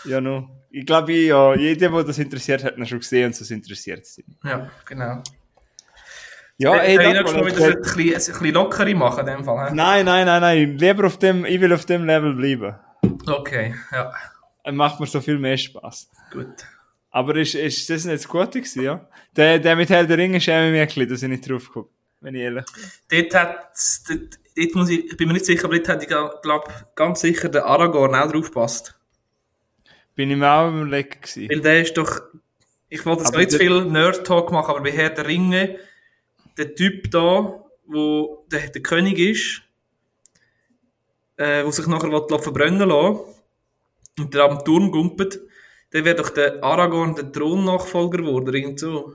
B: Ja, no. Ich glaube, ja, jeder, der das interessiert, hat ihn schon gesehen und es interessiert sie.
A: ja, genau.
B: Ja,
A: Ey,
B: ey,
A: hey,
B: das
A: wir wieder ein bisschen, lockerer machen in dem Fall. hä?
B: Nein, nein, nein, nein. Lieber auf dem, ich will auf dem Level bleiben.
A: Okay, ja,
B: Dann macht mir so viel mehr Spaß.
A: gut.
B: Aber ist, ist das nicht das Gute gewesen, ja? Der, der mit Herr der Ringe schäme mich ein bisschen, dass ich nicht drauf gucke. Wenn ich ehrlich
A: Dort hat, dort, dort muss ich, ich bin mir nicht sicher, aber dort hat ich, glaube ganz sicher der Aragorn auch drauf gepasst.
B: bin ich mir auch Leck gewesen.
A: Weil der ist doch, ich wollte jetzt
B: Aber
A: nicht zu viel Nerd-Talk machen, aber bei Herr der Ringe, der Typ da, wo der, der König ist, äh, wo sich nachher will, verbrennen lassen und der am Turm gumpet, der wäre doch der Aragorn der Thronnachfolger geworden, irgend so.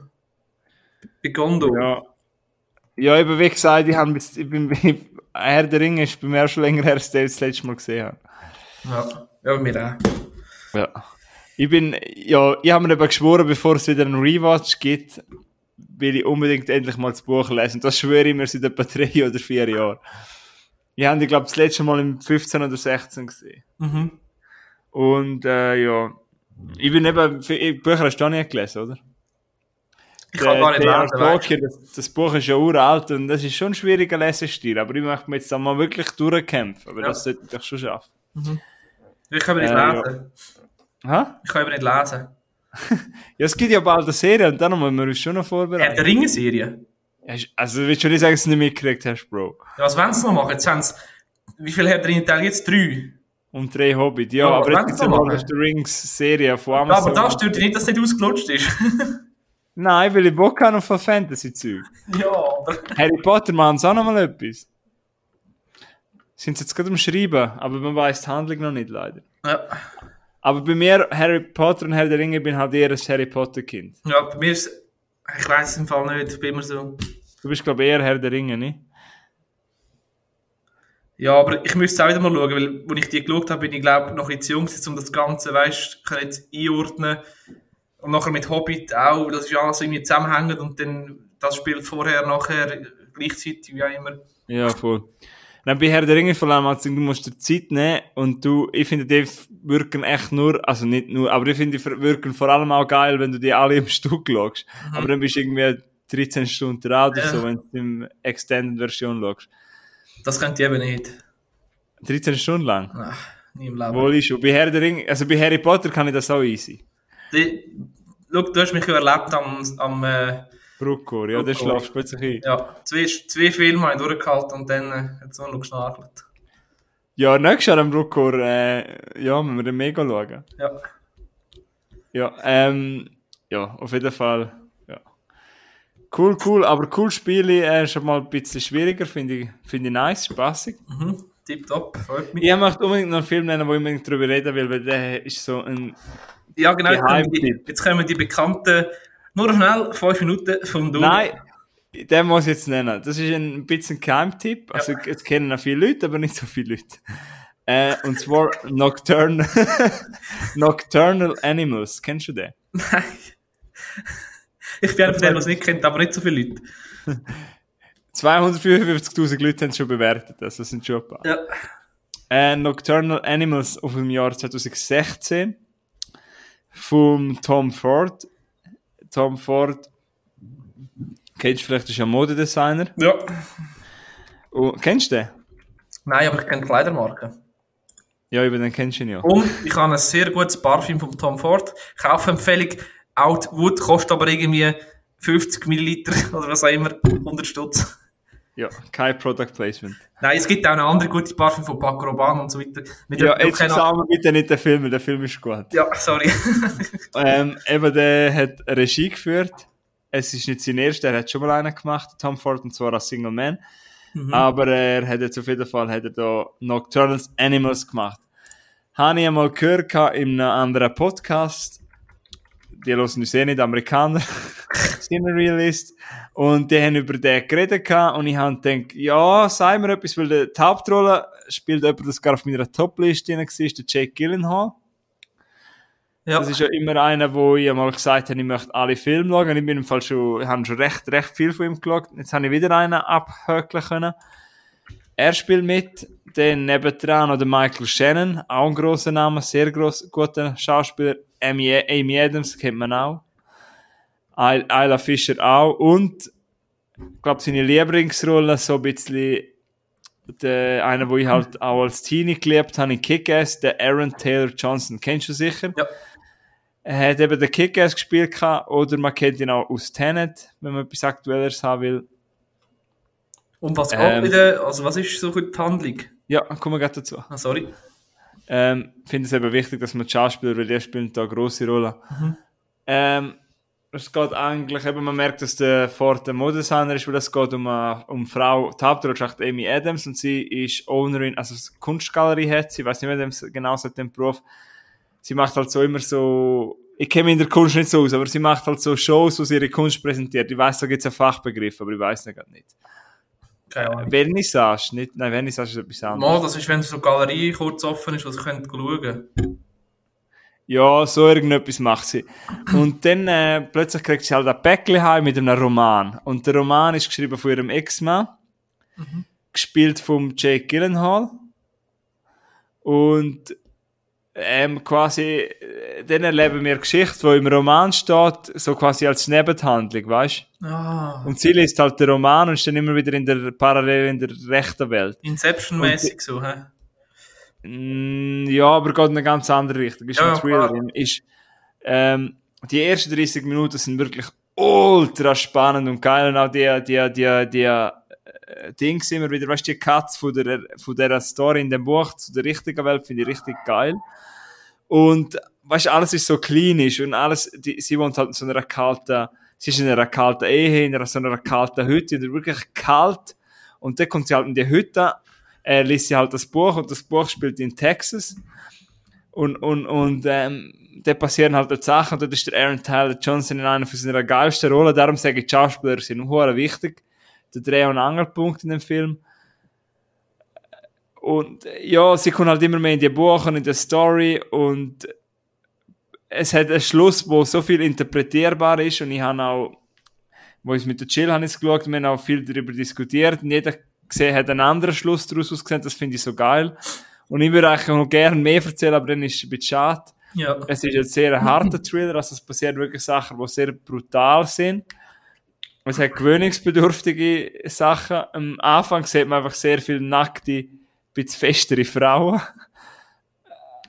A: Bei Gondor.
B: Ja. Ja, eben wie gesagt, ich, hab, bis- ich bin, Herr der Ringe ist bei mir schon länger her, als ich das letzte Mal gesehen habe.
A: Ja, ja bei mir auch.
B: Ja. Ich bin, ja, ich habe mir eben geschworen, bevor es wieder einen Rewatch gibt, will ich unbedingt endlich mal das Buch lesen. Das schwöre ich mir seit etwa drei oder vier Jahren. Ich habe die, glaube ich, das letzte Mal im 15 oder 16 gesehen.
A: Mhm.
B: Und, äh, ja. Ich bin eben, für- ich- Bücher hast du auch nicht gelesen, oder?
A: Ich kann gar nicht lesen,
B: das, das Buch ist ja uralt und das ist schon ein schwieriger Lesestil, aber ich möchte mir jetzt einmal wirklich durchkämpfen, aber
A: Ja.
B: das sollte ich doch schon schaffen.
A: du. Ich kann aber nicht
B: Äh, ja.
A: lesen.
B: Ha?
A: Ich kann aber nicht lesen.
B: Ja, es gibt ja bald eine Serie und dann müssen wir uns schon noch vorbereiten.
A: der Ringe-Serie.
B: Ja, ist- Also, willst du nicht sagen, dass du nicht mitgekriegt hast, Bro?
A: Ja, was wollen sie noch machen? Jetzt haben sie, wie viele Herr der Ringe-Teile jetzt? Drei.
B: Um drei Hobbit. Ja,
A: Ja,
B: aber jetzt gibt es ja
A: noch
B: der Rings-Serie von
A: Ja,
B: Amazon.
A: aber da stört dich nicht, dass es nicht ausgelutscht ist.
B: Nein, weil ich Bock habe auf Fantasy-Zeug.
A: ja, aber...
B: Harry Potter machen sie auch noch mal etwas. Sind sie jetzt gerade am Schreiben, aber man weiß die Handlung noch nicht, leider.
A: Ja,
B: Aber bei mir, Harry Potter und Herr der Ringe, bin halt eher ein Harry Potter-Kind.
A: ja bei mir ist... Ich weiß es im Fall nicht, ich bin immer so...
B: Du bist, glaube ich, eher Herr der Ringe, nicht?
A: Ja, aber ich müsste es auch wieder mal schauen, weil, als ich die geschaut habe, bin ich, glaube noch ein bisschen zu jung, um das Ganze, weißt du, jetzt einordnen. Und nachher mit Hobbit auch, das ist alles irgendwie zusammenhängend und dann, das spielt vorher, nachher, gleichzeitig, wie auch immer.
B: Ja, voll. Dann bei Herr der Ringe vor allem, also, du musst dir Zeit nehmen und du, ich finde, die wirken echt nur, also nicht nur, aber ich finde, die wirken vor allem auch geil, wenn du die alle im Stück schaust. Aber dann bist du irgendwie 13 Stunden dran oder
A: Ja.
B: so, wenn du im Extended-Version schaust.
A: Das könnt ihr eben nicht.
B: 13 Stunden lang.
A: Ach, nie im Leben.
B: Wohl ist schon. Bei Herr der Ringe, also bei Harry Potter kann ich das auch easy.
A: Die, schau, du hast mich ja erlebt am, am äh,
B: Bruckor, ja, der schlafst du ein.
A: ja, zwei, zwei Filme habe ich durchgehalten und dann äh, hat es nur noch geschnarchelt.
B: Ja, nächstes Jahr am Bruckor, äh, ja, müssen wir den mega schauen.
A: Ja.
B: Ja, ähm, ja, auf jeden Fall, ja. Cool, cool, aber cool Spiele, äh, schon mal ein bisschen schwieriger, finde ich, finde ich nice, spaßig.
A: Mhm. Tipptopp, freut mich.
B: Ich möchte unbedingt noch einen Film nennen, wo ich unbedingt drüber reden will, weil der ist so ein,
A: Ja, genau.
B: Geheimtipp.
A: jetzt kommen die bekannten, nur noch schnell, fünf Minuten vom Du.
B: nein, den muss ich jetzt nennen. Das ist ein bisschen ein Geheimtipp, also es kennen auch viele Leute, aber nicht so viele Leute. Äh, und zwar Nocturnal, Nocturnal Animals, kennst du den?
A: Nein. Ich bin einer von denen, der es nicht kennt, aber nicht so viele Leute.
B: 255.000 Leute haben es schon bewertet, also das sind schon ein paar.
A: Ja.
B: Äh, Nocturnal Animals auf dem Jahr 2016 vom Tom Ford. Tom Ford, kennst du vielleicht, ist ein Modedesigner.
A: ja.
B: Und, kennst du den?
A: Nein, aber ich kenne Kleidermarken.
B: Ja, über den kennst du ihn ja.
A: Und ich habe ein sehr gutes Parfüm von Tom Ford. Kaufempfehlung. Outwood kostet aber irgendwie 50 Milliliter oder was auch immer. 100 Stutz.
B: Ja, kein Product Placement.
A: Nein, es gibt auch eine andere gute Parfüm von Paco Rabanne und so weiter. Mit
B: Ja, jetzt wir bitte nicht den Film, der Film ist gut.
A: ja, sorry.
B: Ähm, eben, der hat Regie geführt Es ist nicht sein erster, er hat schon mal einen gemacht, Tom Ford, und zwar als Single Man.
A: Mhm.
B: Aber er hat jetzt auf jeden Fall hat er da Nocturnal Animals gemacht. Habe ich einmal gehört in einem anderen Podcast. Die hören uns eh nicht, Amerikaner. Sind Realist. Und die haben über den geredet gehabt und ich habe gedacht, ja, sag mir etwas, weil die Hauptrolle spielt jemand, das gar auf meiner Top-Liste war, der Jake Gyllenhaal.
A: Ja.
B: Das ist ja immer einer, wo ich einmal gesagt habe, ich möchte alle Filme schauen. Ich bin im Fall schon, habe schon recht, recht viel von ihm geschaut. Jetzt habe ich wieder einen abhökeln können. Er spielt mit, dann nebendran oder Michael Shannon, auch ein grosser Name, sehr gross, guter Schauspieler. Amy, Amy Adams kennt man auch. Isla Fischer auch. Und, ich glaube, seine Lieblingsrolle, so ein bisschen, der, einer, wo ich halt auch als Teenie geliebt habe, in Kick-Ass, der Aaron Taylor Johnson. Kennst du sicher?
A: Ja.
B: Er hat eben den Kick-Ass gespielt gehabt, oder man kennt ihn auch aus Tenet, wenn man etwas Aktuelleres haben will.
A: Und was geht
B: Ähm.
A: wieder? Also, was ist so gut die Handlung?
B: Ja, kommen wir gleich dazu.
A: Ah, sorry.
B: Ähm, finde es eben wichtig, dass man die Schauspieler, weil die spielen da eine grosse Rolle. Ähm, es geht eigentlich, eben, man merkt, dass der Ford ein Modedesigner ist, weil es geht um eine, um eine Frau, die Hauptrolle Amy Adams und sie ist Ownerin, also Kunstgalerie hat sie, ich weiß nicht mehr genau seit dem Beruf. Sie macht halt so immer so, ich kenne mich in der Kunst nicht so aus, aber sie macht halt so Shows, wo sie ihre Kunst präsentiert. Ich weiß, da gibt es einen Fachbegriff, aber ich weiß nicht gerade nicht.
A: Keine Ahnung.
B: Vernissage, nicht, nein, Vernissage ist etwas anderes.
A: Mal, das ist, wenn so eine Galerie kurz offen ist, was ich könnte schauen.
B: Ja, so irgendetwas macht sie. Und dann äh, plötzlich kriegt sie halt ein Päckchen heim mit einem Roman. Und der Roman ist geschrieben von ihrem Ex-Mann, gespielt vom Jake Gyllenhaal. Und ähm, quasi, äh, dann erleben wir Geschichte, die im Roman steht, so quasi als Nebenhandlung, weißt
A: Ah,
B: Und sie liest halt den Roman und ist dann immer wieder in der parallel in der rechten Welt.
A: Inception-mäßig so, hä?
B: Mm, Ja, aber geht in eine ganz andere Richtung. Ist
A: Ja,
B: ein Thriller. Ist, ähm, die ersten 30 Minuten sind wirklich ultra spannend und geil. Und auch die, die, die, die äh, Dings immer wieder, weißt du, die Cuts von der, von der Story in dem Buch zu der richtigen Welt finde ich richtig geil. Und weißt du, alles ist so klinisch und alles, die, sie wohnt halt in so einer kalten, sie ist in einer kalten Ehe, in einer, so einer kalten Hütte, und wirklich kalt. Und dann kommt sie halt in die Hütte, äh, liest sie halt das Buch und das Buch spielt in Texas. Und, und, und ähm, da passieren halt die Sachen, und dort ist der Aaron Tyler Johnson in einer von seiner geilsten Rollen, darum sage ich, Schauspieler sind hure wichtig. Der Dreh- und Angelpunkt in dem Film. Und ja, sie kommen halt immer mehr in die und in die Story und es hat einen Schluss, wo so viel interpretierbar ist und ich habe auch, wo ich mit der Chill habe es geschaut, wir haben auch viel darüber diskutiert und jeder gesehen hat einen anderen Schluss daraus ausgesehen, das finde ich so geil. Und ich würde eigentlich noch gerne mehr erzählen, aber dann ist es ein bisschen schade.
A: Ja.
B: Es ist ein sehr harter Thriller, also es passieren wirklich Sachen, die sehr brutal sind. Es hat gewöhnungsbedürftige Sachen. Am Anfang sieht man einfach sehr viel nackte, bisschen festere Frauen.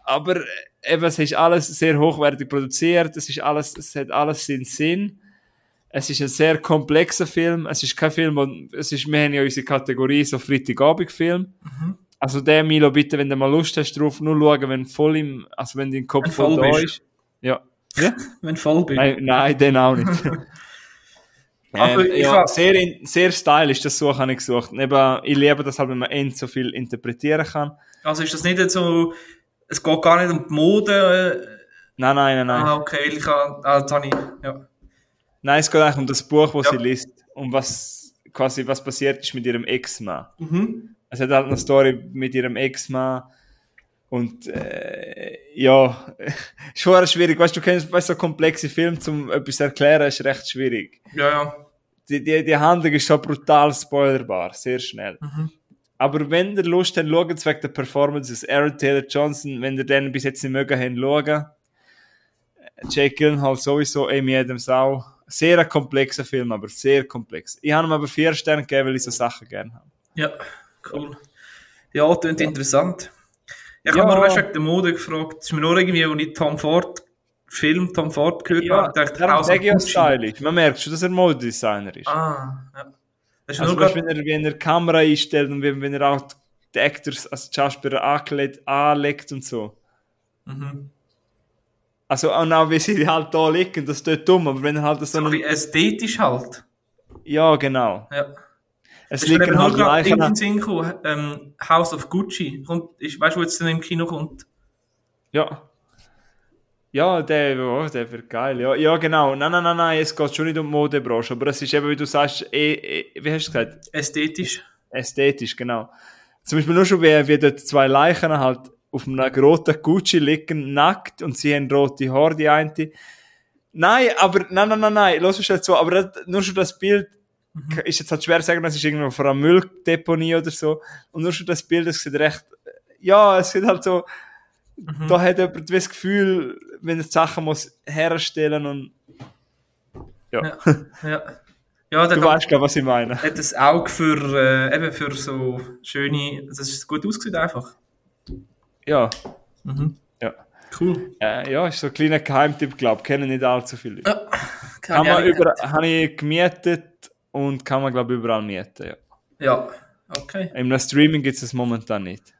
B: Aber äh, eben, es ist alles sehr hochwertig produziert, es, ist alles, es hat alles seinen Sinn. Es ist ein sehr komplexer Film. Es ist kein Film, wo, es ist, wir haben ja unsere Kategorie so Freitagabend-Film. Also der Milo, bitte, wenn du mal Lust hast drauf, nur schauen, wenn voll im, also wenn dein Kopf
A: Wenn
B: voll
A: voll
B: da
A: bist.
B: ist. Ja. Ja?
A: Wenn du voll bist.
B: Nein, nein, den auch nicht.
A: Aber
B: ähm,
A: ich
B: ja, sehr, in- sehr stylisch, das so habe ich gesucht. Eben, ich liebe das halt, wenn man end so viel interpretieren kann.
A: Also ist das nicht so, es geht gar nicht um die Mode. Äh,
B: Nein, nein, nein, nein.
A: ah, okay, ich habe, ah, jetzt habe ich, ja.
B: Nein, es geht eigentlich um das Buch, das
A: Ja.
B: sie liest. Um was, quasi, was passiert ist mit ihrem Ex-Mann.
A: Mhm.
B: Es hat halt eine Story mit ihrem Ex-Mann. Und, äh, ja, ist schon schwierig. Weißt du, du kennst, weißt, so komplexe Filme zum etwas erklären, ist recht schwierig.
A: Ja, ja.
B: die, die, die Handlung ist so brutal spoilerbar, sehr schnell. Aber wenn ihr Lust habt, schaut es wegen der Performances. Aaron Taylor Johnson, wenn ihr den bis jetzt nicht mögen habt, schauen. Jake Gyllenhaal sowieso, Amy Adams auch. Sehr ein komplexer Film, aber sehr komplex. Ich habe ihm aber vier Sterne gegeben, weil ich so Sachen gerne habe.
A: Ja, cool. Ja, klingt interessant. Ich
B: Ja.
A: habe mir weißt, wegen der Mode gefragt. Es ist mir nur irgendwie, als ich Tom Ford, Film Tom Ford gehört
B: Ja,
A: habe, dachte
B: ich auch
A: Gucci.
B: stylisch. Man merkt schon, dass er Modedesigner ist.
A: Ah, ja. Das ist
B: Also,
A: nur
B: weißt, wenn, er, wenn er Kamera einstellt und wenn, wenn er auch die Actors, also die Schauspieler angelegt, anlegt und so.
A: mhm.
B: Also auch wie sie halt da liegen, das ist dort dumm, aber wenn halt so
A: So ein ästhetisch halt.
B: Ja, genau.
A: Ja.
B: Es
A: ist
B: liegen halt Leichen...
A: den Sinn gekommen, ähm, House of Gucci. Kommt, ich weißt du, wo jetzt denn im Kino kommt?
B: Ja. Ja, der, oh, der wird geil. Ja, ja, genau. Nein, nein, nein, nein, es geht schon nicht um Modebranche, aber es ist eben, wie du sagst, eh, eh, wie hast du gesagt?
A: Ästhetisch.
B: Ästhetisch, genau. Zum Beispiel nur schon, wie, wie dort zwei Leichen halt auf einem roten Gucci liegen, nackt, und sie haben rote Haare, die eine. Nein, aber, nein, nein, nein, nein, los ist halt so, aber das, nur schon das Bild, ist jetzt halt schwer zu sagen, das ist irgendwo vor einer Mülldeponie oder so, und nur schon das Bild, das sieht recht, ja, es sieht halt so, da hat jemand das Gefühl, wenn er Sachen muss herstellen und, ja,
A: Ja. Ja. Ja,
B: du weißt, glaub, was ich meine.
A: hat ein Auge für, äh, eben für so schöne, das ist gut ausgesehen einfach.
B: Ja,
A: Mhm.
B: ja.
A: Cool.
B: Äh, ja, ist so ein kleiner Geheimtipp, glaube kennen nicht allzu viele Leute.
A: Ja,
B: Kann man
A: ich-
B: über, habe ich gemietet und kann man, glaube ich, überall mieten. Ja.
A: Ja, okay.
B: Im Streaming gibt es es momentan nicht.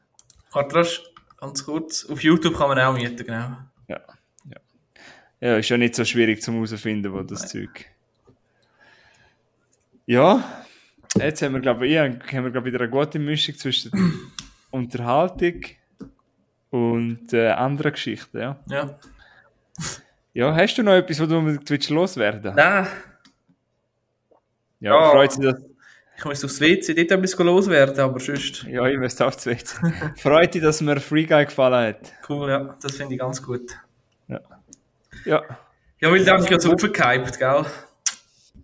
A: Ist ganz kurz. Auf YouTube kann man auch mieten, genau.
B: Ja. Ja, ja ist ja nicht so schwierig zum herausfinden, wo das Zeug. Ja, jetzt haben wir, glaube ich, haben wir, glaub ich, wieder eine gute Mischung zwischen Unterhaltung und äh, anderen Geschichten. Ja.
A: Ja.
B: ja, hast du noch etwas, wo du unbedingt willst loswerden
A: Nein,
B: Ja,
A: Ja.
B: freut sich das.
A: ich muss aufs WC dort etwas loswerden, aber sonst.
B: Ja, ich weiß auch zu Freut dich, dass mir Free Guy gefallen hat.
A: Cool, ja, das finde ich ganz gut.
B: Ja,
A: Ja, weil der hat mich ja so aufgehypt, gell?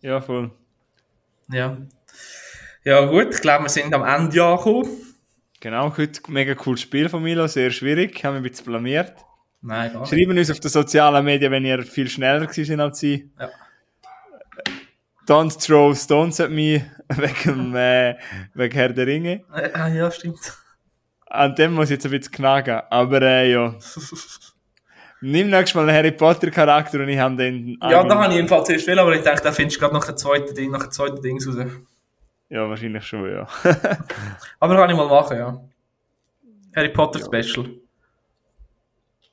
B: ja, voll.
A: Ja. Ja, gut, ich glaube, wir sind am Ende angekommen.
B: Genau, heute mega cooles Spiel von Milo, sehr schwierig, haben wir ein bisschen blamiert.
A: Nein, gar nicht.
B: Schreiben uns auf den sozialen Medien, wenn ihr viel schneller gewesen als sie.
A: Ja.
B: Don't throw stones at me wegen, äh, wegen Herr der Ringe.
A: Ah, ja, stimmt.
B: An dem muss ich jetzt ein bisschen knacken, aber äh, ja. Nimm nächstes Mal einen Harry Potter Charakter und ich habe den.
A: Ja, da habe ich jedenfalls zuerst will, aber ich denke, da findest du gerade noch ein zweites Ding, noch ein zweites Ding raus.
B: Ja, wahrscheinlich schon, ja.
A: Aber kann ich mal machen, ja. Harry Potter Special.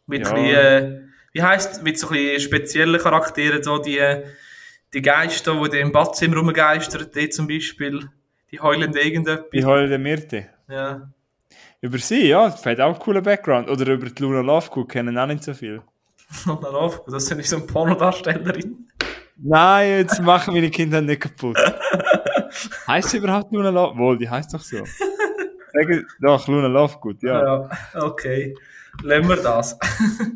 A: Mit
B: Ja.
A: ein bisschen, äh, wie heisst, mit so ein bisschen speziellen Charakteren, so die, die Geister, die im Badzimmer rumgeistern, die zum Beispiel, die heulende irgendetwas.
B: Die Holde Mirte.
A: Ja.
B: Über sie, ja, das hat auch einen coolen Background. Oder über die Luna Lovegood kennen auch nicht so viel.
A: Dann auf, das sind nicht so eine Pornodarstellerin.
B: Nein, jetzt machen meine Kinder nicht kaputt. heißt sie überhaupt Luna Lovegood? Wohl, die heißt doch so. Doch, Luna Lovegood, ja.
A: Ja, okay. Lassen wir das.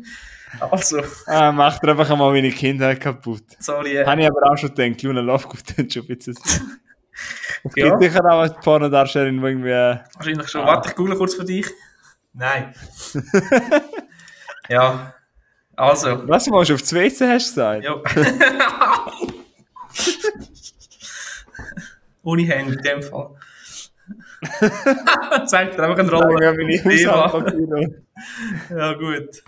A: also,
B: Ah, macht er einfach einmal meine Kinder kaputt.
A: sorry. Äh,
B: Habe ich aber auch schon gedacht, Luna Lovegood tut schon ein bisschen. Es
A: Ja.
B: gibt sicher auch eine Pornodarstellerin, die irgendwie. äh,
A: wahrscheinlich schon.
B: Ah.
A: Warte, ich google kurz für dich. Nein. ja. Also.
B: Was du machst, auf das WC hast du gesagt?
A: Ja. Ohne Hände in dem Fall. Zeigt dir einfach eine Rolle.
B: Ja.
A: Ja, gut.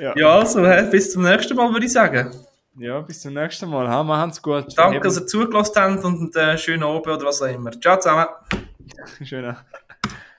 B: Ja.
A: Ja, also, bis zum nächsten Mal, würde ich sagen.
B: ja, bis zum nächsten Mal. Ha, machen's gut.
A: Danke, dass ihr zugelassen habt und einen schönen Abend oder was auch immer. Ciao zusammen.
B: Schöner.